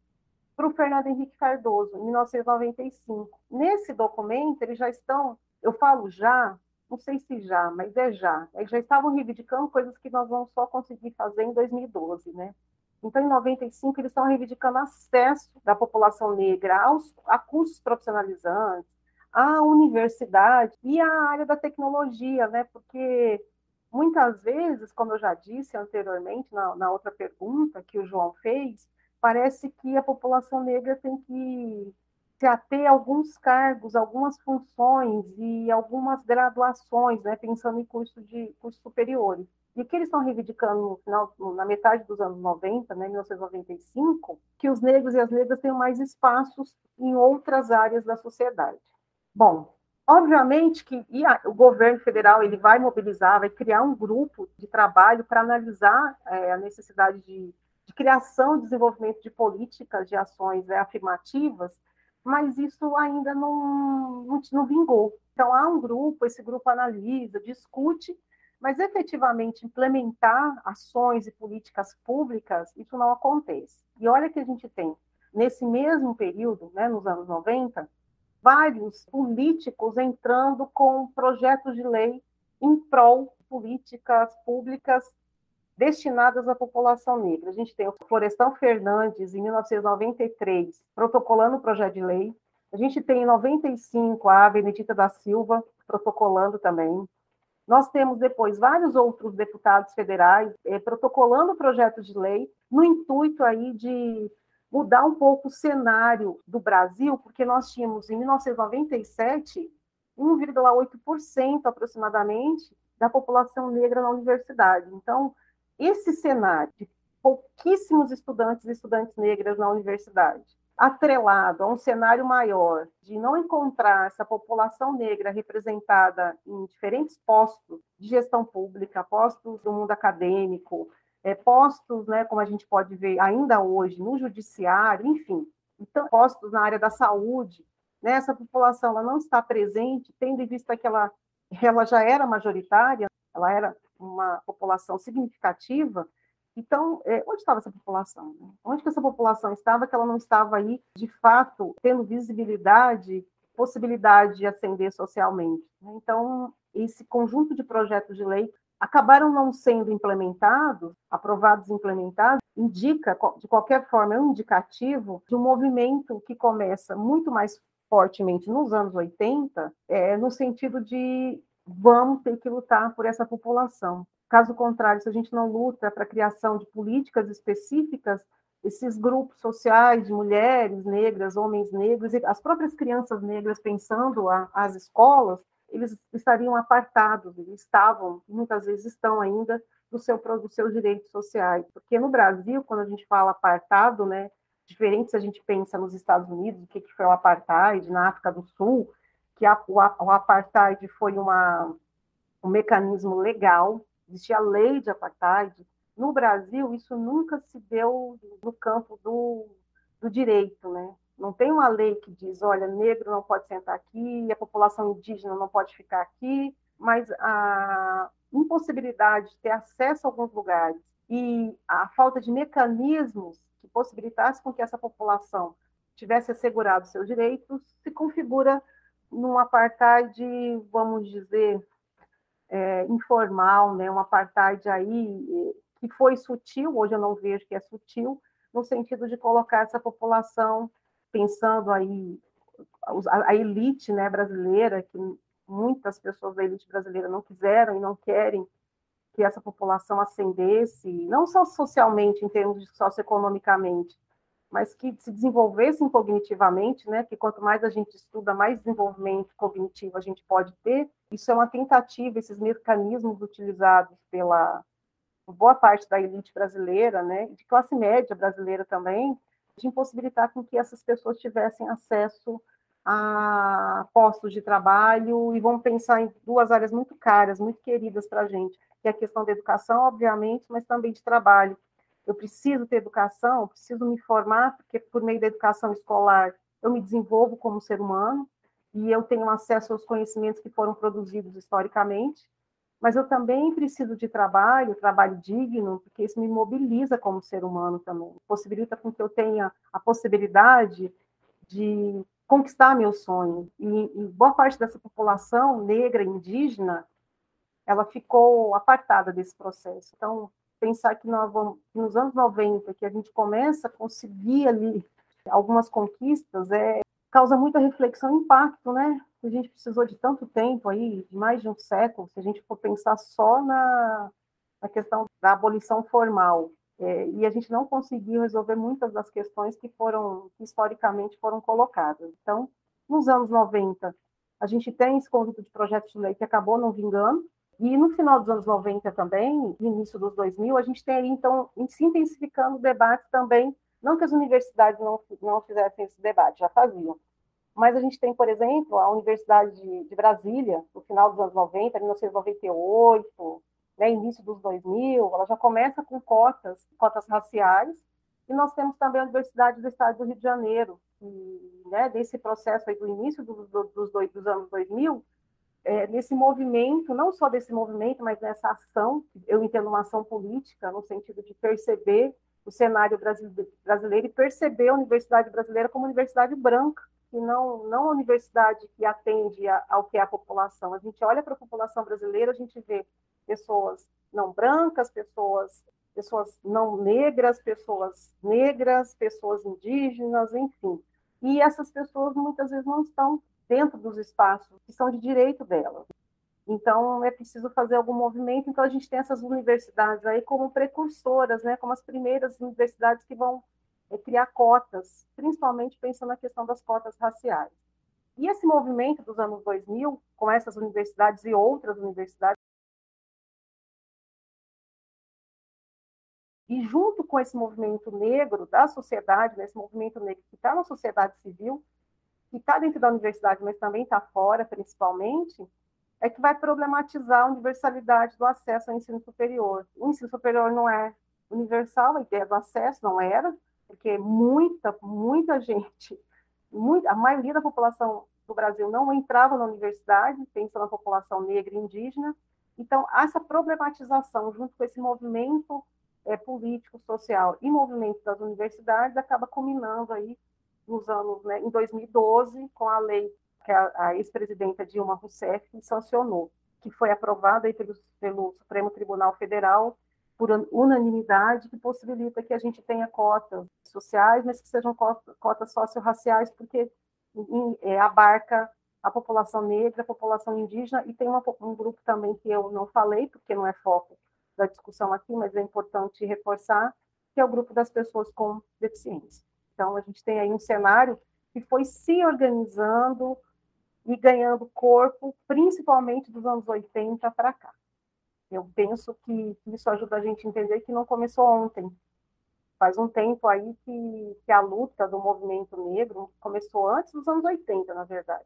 para o Fernando Henrique Cardoso, em 1995. Nesse documento, eles já estão, eu falo já, não sei se já, mas é já, eles já estavam reivindicando coisas que nós vamos só conseguir fazer em 2012, né? Então, em 95, eles estão reivindicando acesso da população negra aos, a cursos profissionalizantes, a universidade e a área da tecnologia, né? Porque muitas vezes, como eu já disse anteriormente na, na outra pergunta que o João fez, parece que a população negra tem que se ater a alguns cargos, algumas funções e algumas graduações, né, pensando em curso de cursos superiores. E o que eles estão reivindicando no final, na metade dos anos 90, né, 1995, que os negros e as negras tenham mais espaços em outras áreas da sociedade. Bom, obviamente que a, o governo federal ele vai mobilizar, vai criar um grupo de trabalho para analisar é, a necessidade de, de, criação e desenvolvimento de políticas, de ações é, afirmativas, mas isso ainda não, não, não vingou. Então, há um grupo, esse grupo analisa, discute, mas efetivamente implementar ações e políticas públicas, isso não acontece. E olha que a gente tem, nesse mesmo período, né, nos anos 90, vários políticos entrando com projetos de lei em prol políticas públicas destinadas à população negra. A gente tem o Florestan Fernandes, em 1993, protocolando o projeto de lei. A gente tem em 95 a Benedita da Silva protocolando também. Nós temos depois vários outros deputados federais eh, protocolando projetos de lei no intuito aí de mudar um pouco o cenário do Brasil, porque nós tínhamos, em 1997, 1,8% aproximadamente da população negra na universidade. Então, esse cenário de pouquíssimos estudantes e estudantes negras na universidade, atrelado a um cenário maior de não encontrar essa população negra representada em diferentes postos de gestão pública, postos do mundo acadêmico, é, postos, né, como a gente pode ver ainda hoje, no judiciário, enfim, então, postos na área da saúde, né, essa população ela não está presente, tendo em vista que ela, ela já era majoritária, ela era uma população significativa, então, é, onde estava essa população? Né? Onde que essa população estava que ela não estava aí, de fato, tendo visibilidade, possibilidade de ascender socialmente? Né? Então, esse conjunto de projetos de lei acabaram não sendo implementados, aprovados e implementados, indica, de qualquer forma, é um indicativo de um movimento que começa muito mais fortemente nos anos 80, é, no sentido de vamos ter que lutar por essa população. Caso contrário, se a gente não luta para a criação de políticas específicas, esses grupos sociais de mulheres negras, homens negros, e as próprias crianças negras pensando a, as escolas, eles estariam apartados, eles estavam, muitas vezes estão ainda, do seu, dos seus direitos sociais. Porque no Brasil, quando a gente fala apartado, né, diferente se a gente pensa nos Estados Unidos, o que, que foi o apartheid, na África do Sul, que a, o, o apartheid foi uma, um mecanismo legal, existia a lei de apartheid. No Brasil, isso nunca se deu no campo do, do direito, né? Não tem uma lei que diz, olha, negro não pode sentar aqui, a população indígena não pode ficar aqui, mas a impossibilidade de ter acesso a alguns lugares e a falta de mecanismos que possibilitasse com que essa população tivesse assegurado seus direitos se configura num apartheid, vamos dizer, é, informal, né, um apartheid aí que foi sutil, hoje eu não vejo que é sutil, no sentido de colocar essa população pensando aí a, elite né, brasileira, que muitas pessoas da elite brasileira não quiseram e não querem que essa população ascendesse, não só socialmente, em termos de socioeconomicamente, mas que se desenvolvessem cognitivamente, né? Que quanto mais a gente estuda, mais desenvolvimento cognitivo a gente pode ter. Isso é uma tentativa, esses mecanismos utilizados pela boa parte da elite brasileira, né? De classe média brasileira também, de impossibilitar com que essas pessoas tivessem acesso a postos de trabalho e vamos pensar em duas áreas muito caras, muito queridas para a gente, que é a questão da educação, obviamente, mas também de trabalho. Eu preciso ter educação, preciso me formar, porque por meio da educação escolar eu me desenvolvo como ser humano e eu tenho acesso aos conhecimentos que foram produzidos historicamente, mas eu também preciso de trabalho, trabalho digno, porque isso me mobiliza como ser humano também, possibilita com que eu tenha a possibilidade de conquistar meu sonho. E, e boa parte dessa população negra, indígena, ela ficou apartada desse processo. Então, pensar que nós vamos, nos anos 90, que a gente começa a conseguir ali algumas conquistas, é, causa muita reflexão e impacto, né? A gente precisou de tanto tempo aí, de mais de um século, se a gente for pensar só na, na questão da abolição formal. É, e a gente não conseguiu resolver muitas das questões que foram, que historicamente foram colocadas. Então, nos anos 90, a gente tem esse conjunto de projetos de lei que acabou não vingando, e no final dos anos 90 também, início dos 2000, a gente tem aí, então, se intensificando o debate também, não que as universidades não, não fizessem esse debate, já faziam, mas a gente tem, por exemplo, a Universidade de, Brasília, no final dos anos 90, 1998, né, início dos 2000, ela já começa com cotas, cotas raciais, e nós temos também a Universidade do Estado do Rio de Janeiro, e, né, desse processo aí do início do, do, dos, dos anos 2000, é, nesse movimento, não só desse movimento, mas nessa ação, eu entendo uma ação política, no sentido de perceber o cenário brasileiro e perceber a universidade brasileira como universidade branca, e não, não a universidade que atende ao que é a população. A gente olha para a população brasileira, a gente vê pessoas não brancas, pessoas, pessoas não negras, pessoas negras, pessoas indígenas, enfim. E essas pessoas muitas vezes não estão dentro dos espaços que são de direito delas. Então, é preciso fazer algum movimento. Então, a gente tem essas universidades aí como precursoras, né, como as primeiras universidades que vão é, criar cotas, principalmente pensando na questão das cotas raciais. E esse movimento dos anos 2000, com essas universidades e outras universidades, E junto com esse movimento negro da sociedade, né, esse movimento negro que está na sociedade civil, que está dentro da universidade, mas também está fora, principalmente, é que vai problematizar a universalidade do acesso ao ensino superior. O ensino superior não é universal, a ideia do acesso não era, porque muita, muita gente, muita, a maioria da população do Brasil não entrava na universidade, pensando na população negra e indígena. Então, essa problematização, junto com esse movimento é, político, social e movimento das universidades acaba culminando aí nos anos, né, em 2012, com a lei que a, a ex-presidenta Dilma Rousseff sancionou. que foi aprovada aí pelo, pelo Supremo Tribunal Federal por unanimidade, que possibilita que a gente tenha cotas sociais, mas que sejam cotas, socio-raciais, porque é, abarca a população negra, a população indígena, e tem uma, um grupo também que eu não falei, porque não é foco da discussão aqui, mas é importante reforçar, que é o grupo das pessoas com deficiência. Então, a gente tem aí um cenário que foi se organizando e ganhando corpo, principalmente dos anos 80 para cá. Eu penso que isso ajuda a gente a entender que não começou ontem. Faz um tempo aí que, que a luta do movimento negro começou antes dos anos 80, na verdade.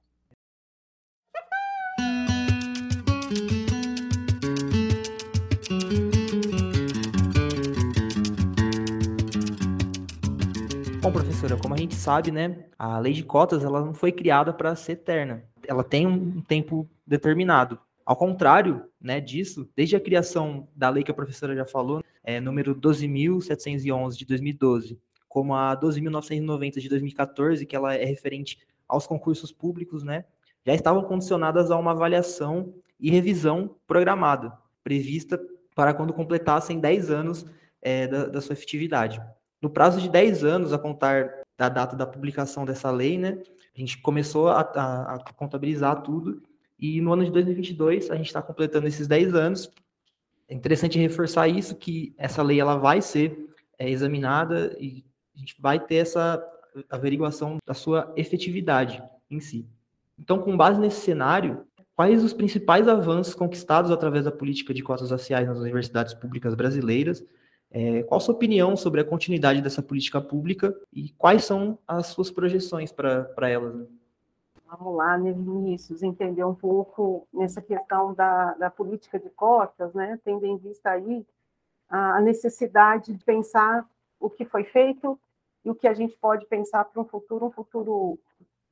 Bom, professora, como a gente sabe, né, a lei de cotas ela não foi criada para ser eterna. Ela tem um tempo determinado. Ao contrário né, disso, desde a criação da lei que a professora já falou, é, número 12.711 de 2012, como a 12.990 de 2014, que ela é referente aos concursos públicos, né, já estavam condicionadas a uma avaliação e revisão programada, prevista para quando completassem 10 anos é, da, da sua efetividade. No prazo de 10 anos, a contar da data da publicação dessa lei, né, a gente começou a, a, a contabilizar tudo, e no ano de 2022, a gente está completando esses 10 anos. É interessante reforçar isso, que essa lei ela vai ser é, examinada e a gente vai ter essa averiguação da sua efetividade em si. Então, com base nesse cenário, quais os principais avanços conquistados através da política de cotas raciais nas universidades públicas brasileiras é, qual a sua opinião sobre a continuidade dessa política pública e quais são as suas projeções para elas? Né? Vamos lá, né, Vinícius, entender um pouco nessa questão da, da política de cotas, né, tendo em vista aí a necessidade de pensar o que foi feito e o que a gente pode pensar para um futuro, um futuro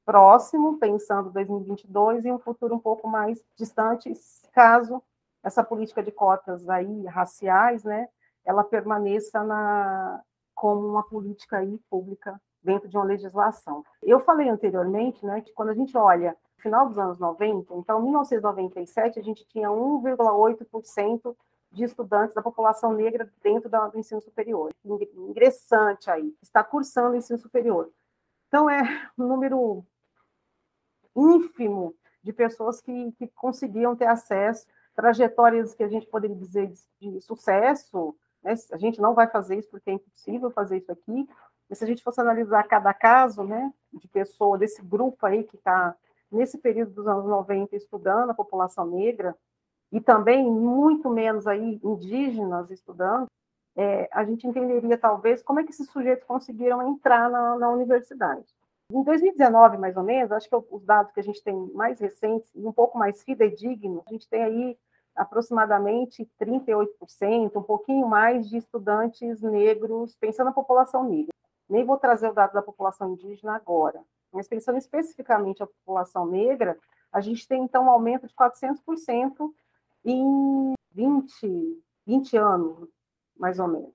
próximo, pensando 2022, e um futuro um pouco mais distante, caso essa política de cotas aí raciais, né, ela permaneça na, como uma política aí pública dentro de uma legislação. Eu falei anteriormente né, que quando a gente olha final dos anos 90, então, em 1997, a gente tinha 1,8% de estudantes da população negra dentro do ensino superior, ingressante aí, está cursando ensino superior. Então, é um número ínfimo de pessoas que, que conseguiam ter acesso, trajetórias que a gente poderia dizer de, de sucesso, né? A gente não vai fazer isso porque é impossível fazer isso aqui, mas se a gente fosse analisar cada caso né, de pessoa, desse grupo aí que está nesse período dos anos 90 estudando a população negra, e também muito menos aí indígenas estudando, é, a gente entenderia talvez como é que esses sujeitos conseguiram entrar na, na universidade. Em 2019, mais ou menos, acho que os dados que a gente tem mais recentes e um pouco mais fidedignos, a gente tem aí aproximadamente 38%, um pouquinho mais de estudantes negros, pensando na população negra. Nem vou trazer o dado da população indígena agora, mas pensando especificamente a população negra, a gente tem então um aumento de 400% em 20, 20 anos, mais ou menos.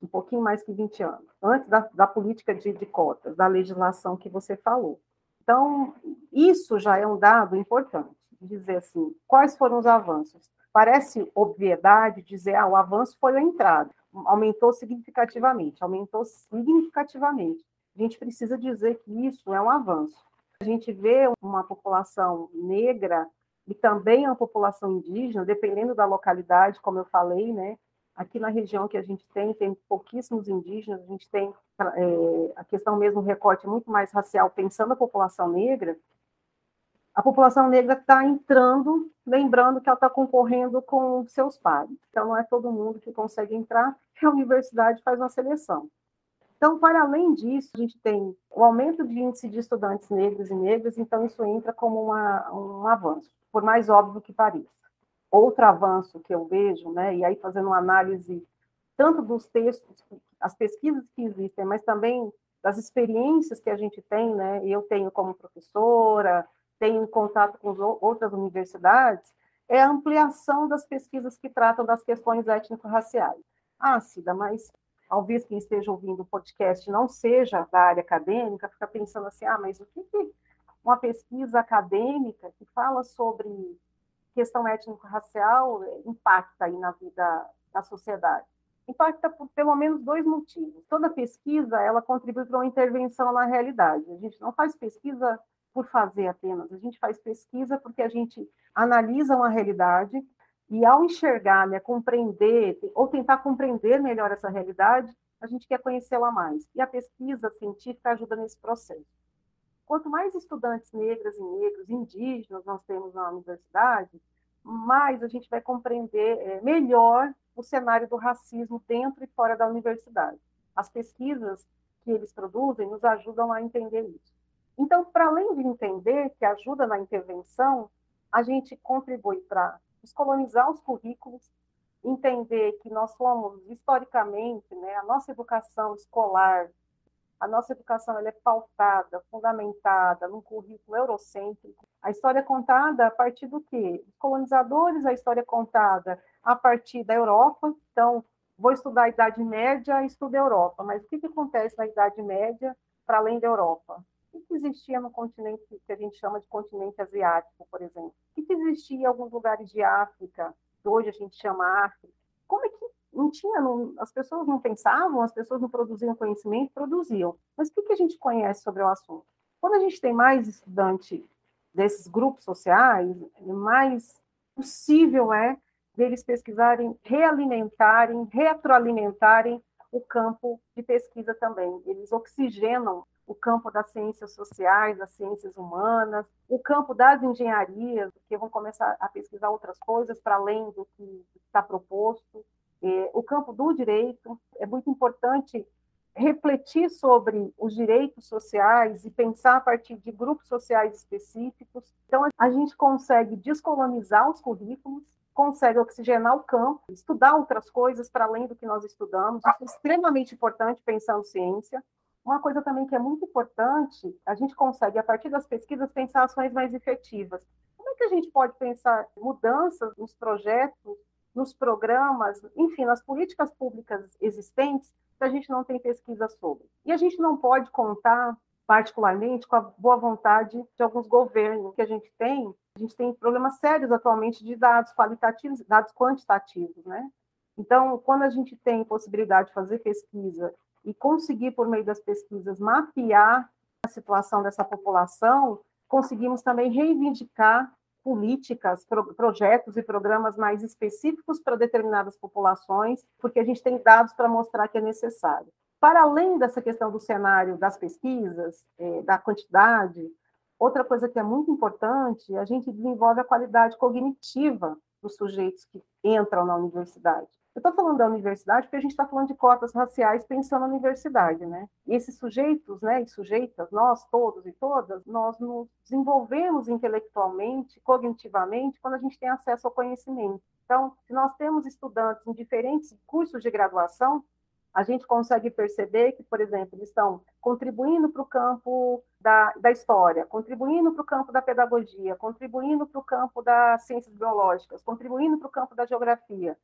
Um pouquinho mais que 20 anos, antes da, da política de, de cotas, da legislação que você falou. Então, isso já é um dado importante, dizer assim, quais foram os avanços? Parece obviedade dizer, ah, o avanço foi a entrada, aumentou significativamente, aumentou significativamente. A gente precisa dizer que isso é um avanço. A gente vê uma população negra e também uma população indígena, dependendo da localidade, como eu falei, né? Aqui na região que a gente tem, tem pouquíssimos indígenas, a gente tem é, a questão mesmo, recorte muito mais racial, pensando a população negra, a população negra está entrando, lembrando que ela está concorrendo com seus pares. Então, não é todo mundo que consegue entrar, a universidade faz uma seleção. Então, para além disso, a gente tem o aumento de índice de estudantes negros e negras, então isso entra como uma, um avanço, por mais óbvio que pareça. Outro avanço que eu vejo, né, e aí fazendo uma análise tanto dos textos, as pesquisas que existem, mas também das experiências que a gente tem, né, eu tenho como professora, tem contato com outras universidades, é a ampliação das pesquisas que tratam das questões étnico-raciais. Ah, Cida, mas talvez quem esteja ouvindo o podcast não seja da área acadêmica, fica pensando assim, ah, mas o que, que uma pesquisa acadêmica que fala sobre questão étnico-racial impacta aí na vida da sociedade? Impacta por pelo menos dois motivos. Toda pesquisa, ela contribui para uma intervenção na realidade. A gente não faz pesquisa por fazer apenas, a gente faz pesquisa porque a gente analisa uma realidade e ao enxergar, né, compreender, ou tentar compreender melhor essa realidade, a gente quer conhecê-la mais. E a pesquisa científica ajuda nesse processo. Quanto mais estudantes negras e negros, indígenas nós temos na universidade, mais a gente vai compreender é, melhor o cenário do racismo dentro e fora da universidade. As pesquisas que eles produzem nos ajudam a entender isso. Então, para além de entender que ajuda na intervenção, a gente contribui para descolonizar os currículos, entender que nós somos, historicamente, né, a nossa educação escolar, a nossa educação ela é pautada, fundamentada num currículo eurocêntrico. A história é contada a partir do quê? Os colonizadores, a história é contada a partir da Europa. Então, vou estudar a Idade Média, estudo a Europa. Mas o que, que acontece na Idade Média para além da Europa? O que existia no continente que a gente chama de continente asiático, por exemplo? O que existia em alguns lugares de África, que hoje a gente chama África? Como é que não tinha, não, as pessoas não pensavam, as pessoas não produziam conhecimento, produziam. Mas o que, que a gente conhece sobre o assunto? Quando a gente tem mais estudante desses grupos sociais, mais possível é deles pesquisarem, realimentarem, retroalimentarem o campo de pesquisa também. Eles oxigenam o campo das ciências sociais, das ciências humanas, o campo das engenharias, que vão começar a pesquisar outras coisas para além do que está proposto. É, o campo do direito é muito importante refletir sobre os direitos sociais e pensar a partir de grupos sociais específicos. Então, a gente consegue descolonizar os currículos, consegue oxigenar o campo, estudar outras coisas para além do que nós estudamos. Isso é extremamente importante pensando ciência. Uma coisa também que é muito importante, a gente consegue, a partir das pesquisas, pensar ações mais efetivas. Como é que a gente pode pensar mudanças nos projetos, nos programas, enfim, nas políticas públicas existentes, que a gente não tem pesquisa sobre? E a gente não pode contar, particularmente, com a boa vontade de alguns governos que a gente tem. A gente tem problemas sérios atualmente de dados qualitativos, dados quantitativos, né? Então, quando a gente tem possibilidade de fazer pesquisa e conseguir, por meio das pesquisas, mapear a situação dessa população, conseguimos também reivindicar políticas, pro, projetos e programas mais específicos para determinadas populações, porque a gente tem dados para mostrar que é necessário. Para além dessa questão do cenário das pesquisas, é, da quantidade, outra coisa que é muito importante, a gente desenvolve a qualidade cognitiva dos sujeitos que entram na universidade. Eu estou falando da universidade porque a gente está falando de cotas raciais pensando na universidade, né? E esses sujeitos, né, e sujeitas, nós todos e todas, nós nos desenvolvemos intelectualmente, cognitivamente, quando a gente tem acesso ao conhecimento. Então, se nós temos estudantes em diferentes cursos de graduação, a gente consegue perceber que, por exemplo, eles estão contribuindo para o campo da, da história, contribuindo para o campo da pedagogia, contribuindo para o campo das ciências biológicas, contribuindo para o campo da geografia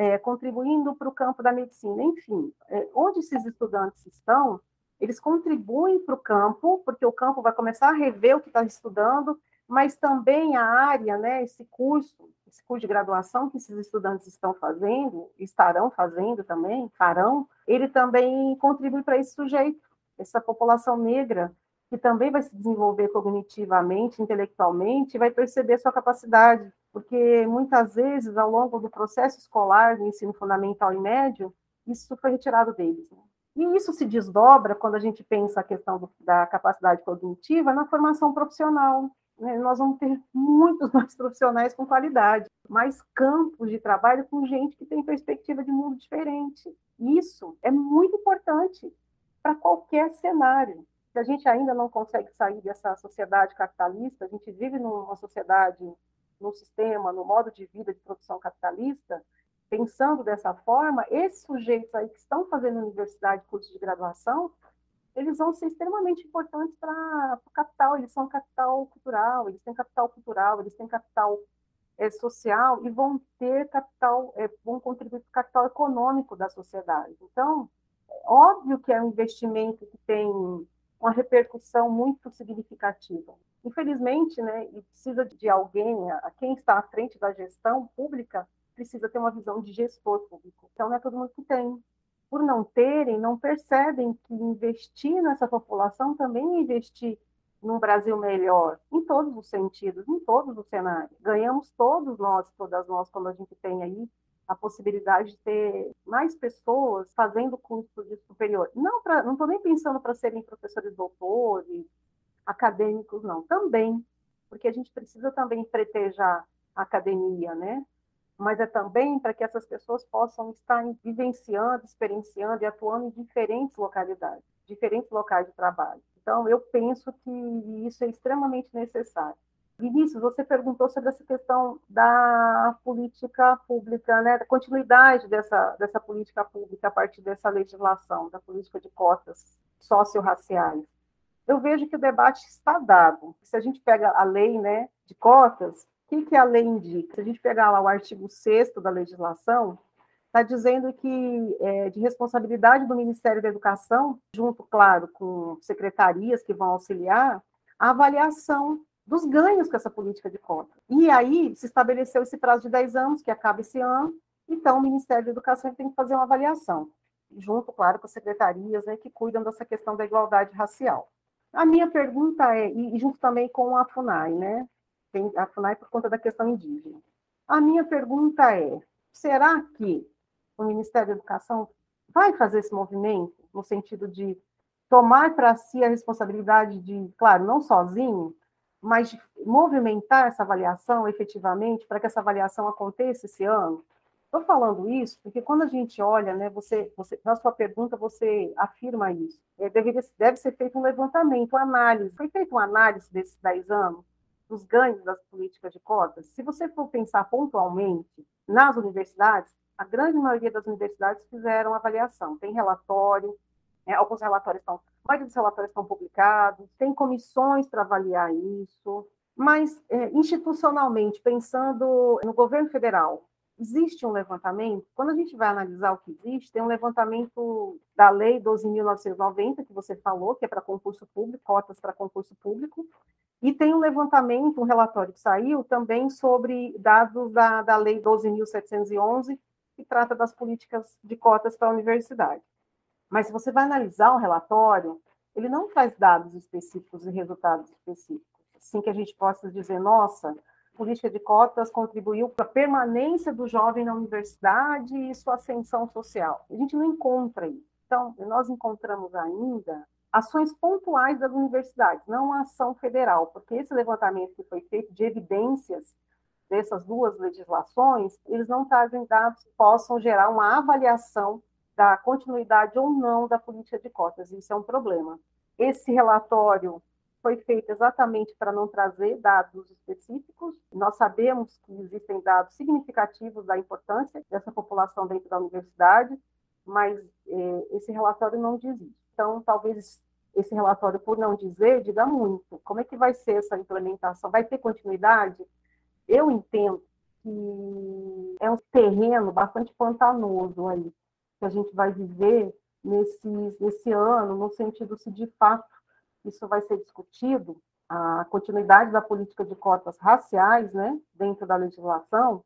é, contribuindo para o campo da medicina, enfim, é, onde esses estudantes estão, eles contribuem para o campo, porque o campo vai começar a rever o que está estudando, mas também a área, né, esse curso, esse curso de graduação que esses estudantes estão fazendo, estarão fazendo também, farão, ele também contribui para esse sujeito, essa população negra, que também vai se desenvolver cognitivamente, intelectualmente, vai perceber sua capacidade porque muitas vezes, ao longo do processo escolar, do ensino fundamental e médio, isso foi retirado deles. Né? E isso se desdobra quando a gente pensa a questão do, da capacidade cognitiva na formação profissional. Né? Nós vamos ter muitos mais profissionais com qualidade, mais campos de trabalho com gente que tem perspectiva de mundo diferente. Isso é muito importante para qualquer cenário. Se a gente ainda não consegue sair dessa sociedade capitalista, a gente vive numa sociedade no sistema, no modo de vida de produção capitalista, pensando dessa forma, esses sujeitos aí que estão fazendo universidade, curso de graduação, eles vão ser extremamente importantes para o capital, eles são capital cultural, eles têm capital cultural, eles têm capital é, social e vão ter capital, é, vão contribuir para o capital econômico da sociedade. Então, é óbvio que é um investimento que tem uma repercussão muito significativa. Infelizmente, né, e precisa de alguém, a quem está à frente da gestão pública, precisa ter uma visão de gestor público. Então, não é todo mundo que tem. Por não terem, não percebem que investir nessa população também é investir num Brasil melhor, em todos os sentidos, em todos os cenários. Ganhamos todos nós, todas nós, quando a gente tem aí a possibilidade de ter mais pessoas fazendo curso de superior. Não pra, não estou nem pensando para serem professores doutores, acadêmicos, não. Também, porque a gente precisa também pretejar a academia, né? Mas é também para que essas pessoas possam estar vivenciando, experienciando e atuando em diferentes localidades, diferentes locais de trabalho. Então, eu penso que isso é extremamente necessário. Vinícius, você perguntou sobre essa questão da política pública, né, da continuidade dessa, dessa política pública a partir dessa legislação, da política de cotas socio-raciais. Eu vejo que o debate está dado. Se a gente pega a lei né, de cotas, o que, que a lei indica? Se a gente pegar lá o artigo 6 da legislação, está dizendo que é, de responsabilidade do Ministério da Educação, junto, claro, com secretarias que vão auxiliar, a avaliação dos ganhos com essa política de cota. E aí se estabeleceu esse prazo de 10 anos, que acaba esse ano, então o Ministério da Educação tem que fazer uma avaliação, junto, claro, com as secretarias né, que cuidam dessa questão da igualdade racial. A minha pergunta é, e junto também com a FUNAI, né? Tem a FUNAI por conta da questão indígena. A minha pergunta é, será que o Ministério da Educação vai fazer esse movimento no sentido de tomar para si a responsabilidade de, claro, não sozinho, mas de movimentar essa avaliação efetivamente para que essa avaliação aconteça esse ano? Estou falando isso porque quando a gente olha, né, você, você, na sua pergunta, você afirma isso. É, deve, ser feito um levantamento, uma análise. Foi feita uma análise desses 10 anos, dos ganhos das políticas de cotas? Se você for pensar pontualmente nas universidades, a grande maioria das universidades fizeram avaliação, tem relatório, é, alguns relatórios estão, a relatórios estão publicados, tem comissões para avaliar isso, mas é, institucionalmente, pensando no governo federal, existe um levantamento, quando a gente vai analisar o que existe, tem um levantamento da lei 12.990, que você falou, que é para concurso público, cotas para concurso público, e tem um levantamento, um relatório que saiu também sobre dados da, da lei 12.711, que trata das políticas de cotas para a universidade. Mas se você vai analisar o relatório, ele não traz dados específicos e resultados específicos. Assim que a gente possa dizer, nossa, política de cotas contribuiu para a permanência do jovem na universidade e sua ascensão social. A gente não encontra isso. Então, nós encontramos ainda ações pontuais das universidades, não uma ação federal, porque esse levantamento que foi feito de evidências dessas duas legislações, eles não trazem dados que possam gerar uma avaliação da continuidade ou não da política de cotas. Isso é um problema. Esse relatório foi feito exatamente para não trazer dados específicos. Nós sabemos que existem dados significativos da importância dessa população dentro da universidade, mas eh, esse relatório não diz isso. Então, talvez esse relatório, por não dizer, diga muito. Como é que vai ser essa implementação? Vai ter continuidade? Eu entendo que é um terreno bastante pantanoso aí, que a gente vai viver nesse, nesse ano, no sentido se de fato isso vai ser discutido, a continuidade da política de cotas raciais, né, dentro da legislação,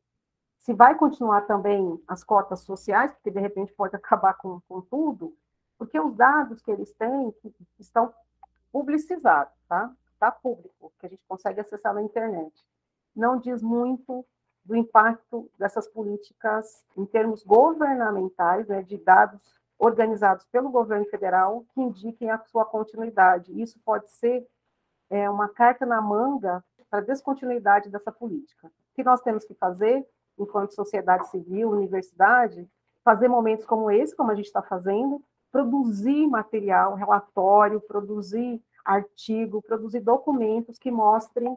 se vai continuar também as cotas sociais, porque de repente pode acabar com, com tudo, porque os dados que eles têm estão publicizados, tá? Está público, que a gente consegue acessar na internet não diz muito do impacto dessas políticas em termos governamentais, né, de dados organizados pelo governo federal que indiquem a sua continuidade. Isso pode ser é, uma carta na manga para a descontinuidade dessa política. O que nós temos que fazer, enquanto sociedade civil, universidade, fazer momentos como esse, como a gente está fazendo, produzir material, relatório, produzir artigo, produzir documentos que mostrem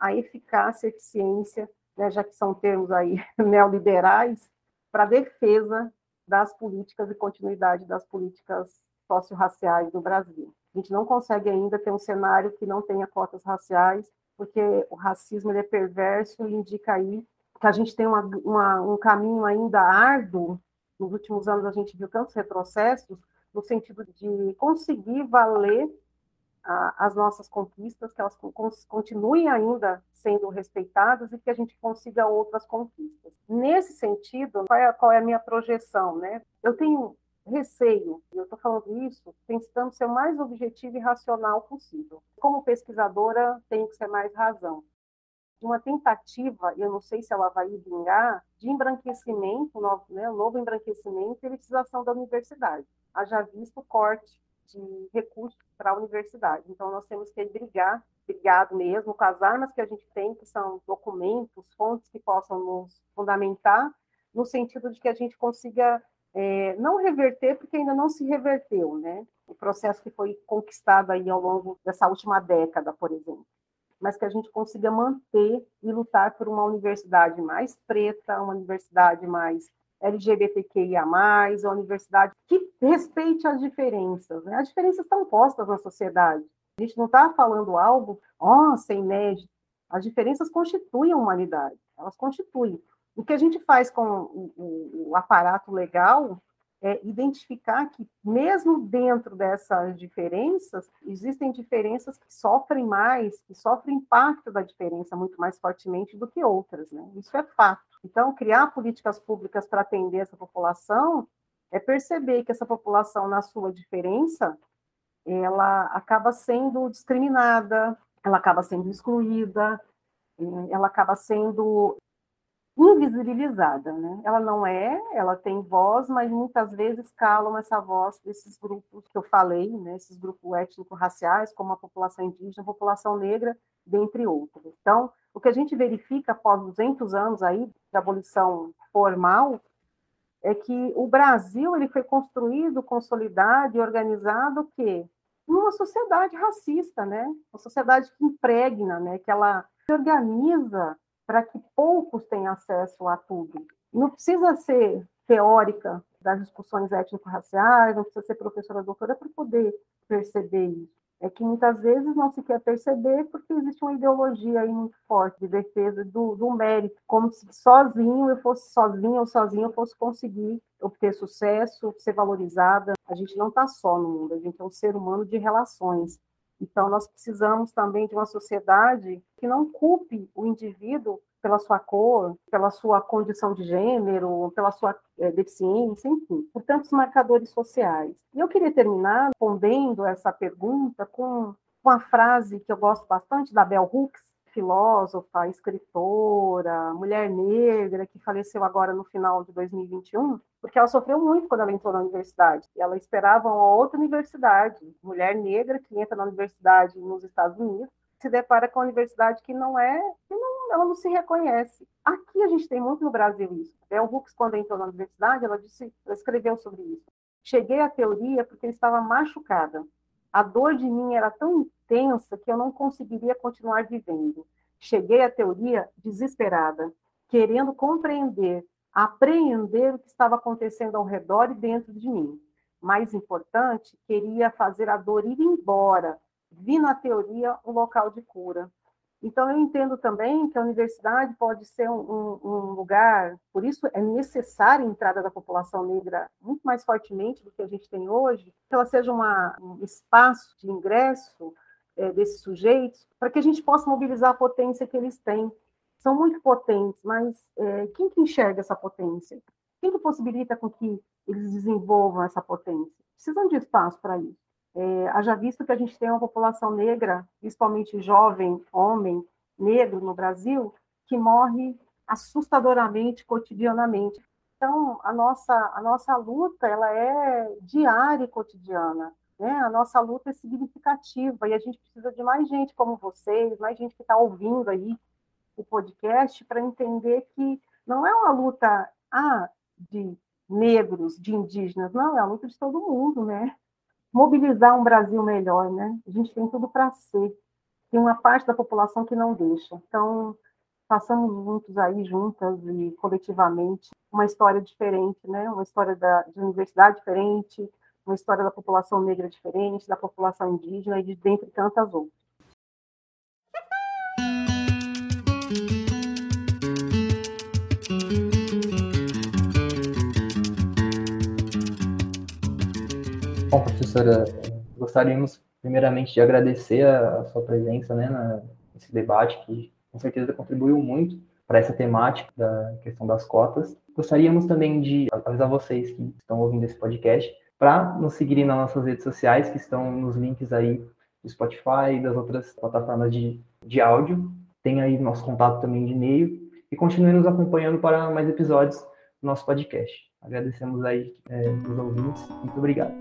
a eficácia, a eficiência, né, já que são termos aí neoliberais, para defesa das políticas e continuidade das políticas socio-raciais no Brasil. A gente não consegue ainda ter um cenário que não tenha cotas raciais, porque o racismo é perverso e indica aí que a gente tem uma, uma, um caminho ainda árduo. Nos últimos anos a gente viu tantos retrocessos no sentido de conseguir valer as nossas conquistas, que elas continuem ainda sendo respeitadas e que a gente consiga outras conquistas. Nesse sentido, qual é, qual é a minha projeção? Né? Eu tenho receio, e eu estou falando isso tentando ser o mais objetivo e racional possível. Como pesquisadora, tenho que ser mais razão. Uma tentativa, eu não sei se ela vai vingar, de embranquecimento, novo, né, novo embranquecimento e elitização da universidade. Haja visto o corte de recursos para a universidade. Então, nós temos que brigar, brigado mesmo, com as armas que a gente tem, que são documentos, fontes que possam nos fundamentar, no sentido de que a gente consiga é, não reverter, porque ainda não se reverteu, né? O processo que foi conquistado aí ao longo dessa última década, por exemplo. Mas que a gente consiga manter e lutar por uma universidade mais preta, uma universidade mais LGBTQIA+, uma universidade que respeite as diferenças. Né? As diferenças estão postas na sociedade. A gente não está falando algo, nossa, inédito. As diferenças constituem a humanidade, elas constituem. O que a gente faz com o, o, o aparato legal é identificar que, mesmo dentro dessas diferenças, existem diferenças que sofrem mais, que sofrem impacto da diferença muito mais fortemente do que outras. Né? Isso é fato. Então, criar políticas públicas para atender essa população é perceber que essa população, na sua diferença, ela acaba sendo discriminada, ela acaba sendo excluída, ela acaba sendo invisibilizada, né? Ela não é, ela tem voz, mas muitas vezes calam essa voz desses grupos que eu falei, né? Esses grupos étnico-raciais, como a população indígena, a população negra, dentre outros. Então, o que a gente verifica após 200 anos aí de abolição formal é que o Brasil ele foi construído, consolidado e organizado que numa sociedade racista, né? Uma sociedade que impregna, né? Que ela se organiza para que poucos tenham acesso a tudo. Não precisa ser teórica das discussões étnico-raciais, não precisa ser professora doutora para poder perceber isso. É que muitas vezes não se quer perceber porque existe uma ideologia aí muito forte de defesa do, do mérito, como se sozinho eu fosse sozinho ou sozinho eu fosse conseguir obter sucesso, ser valorizada. A gente não está só no mundo, a gente é um ser humano de relações. Então, nós precisamos também de uma sociedade que não culpe o indivíduo pela sua cor, pela sua condição de gênero, pela sua é, deficiência, enfim, por tantos marcadores sociais. E eu queria terminar respondendo essa pergunta com uma frase que eu gosto bastante da Bell Hooks, filósofa, escritora, mulher negra, que faleceu agora no final de 2021, porque ela sofreu muito quando ela entrou na universidade. Ela esperava uma outra universidade, mulher negra que entra na universidade nos Estados Unidos, se depara com uma universidade que não é, que não, ela não se reconhece. Aqui a gente tem muito no Brasil isso. Bell Hooks, quando entrou na universidade, ela disse, ela escreveu sobre isso. Cheguei à teoria porque estava machucada. A dor de mim era tão intensa que eu não conseguiria continuar vivendo. Cheguei à teoria desesperada, querendo compreender, apreender o que estava acontecendo ao redor e dentro de mim. Mais importante, queria fazer a dor ir embora. Vi na teoria um local de cura. Então, eu entendo também que a universidade pode ser um, um, lugar, por isso é necessária a entrada da população negra muito mais fortemente do que a gente tem hoje, que ela seja uma, um espaço de ingresso é, desses sujeitos, para que a gente possa mobilizar a potência que eles têm. São muito potentes, mas é, quem que enxerga essa potência? Quem que possibilita com que eles desenvolvam essa potência? Precisam de espaço para isso. É, haja visto que a gente tem uma população negra, principalmente jovem, homem, negro no Brasil, que morre assustadoramente, cotidianamente. Então, a nossa, a nossa luta ela é diária e cotidiana. Né? A nossa luta é significativa e a gente precisa de mais gente como vocês, mais gente que está ouvindo aí o podcast para entender que não é uma luta ah, de negros, de indígenas, não, é a luta de todo mundo, né? Mobilizar um Brasil melhor, né? A gente tem tudo para ser. Tem uma parte da população que não deixa. Então, passamos juntos aí, juntas e coletivamente, uma história diferente, né? Uma história da, de universidade diferente, uma história da população negra diferente, da população indígena e de dentre tantas outras. Bom, professora, gostaríamos primeiramente de agradecer a, a sua presença né, na, nesse debate, que com certeza contribuiu muito para essa temática da questão das cotas. Gostaríamos também de avisar vocês que estão ouvindo esse podcast para nos seguirem nas nossas redes sociais, que estão nos links aí do Spotify e das outras plataformas de, de áudio. Tem aí nosso contato também de e-mail e continue nos acompanhando para mais episódios do nosso podcast. Agradecemos aí é, os ouvintes. Muito obrigado.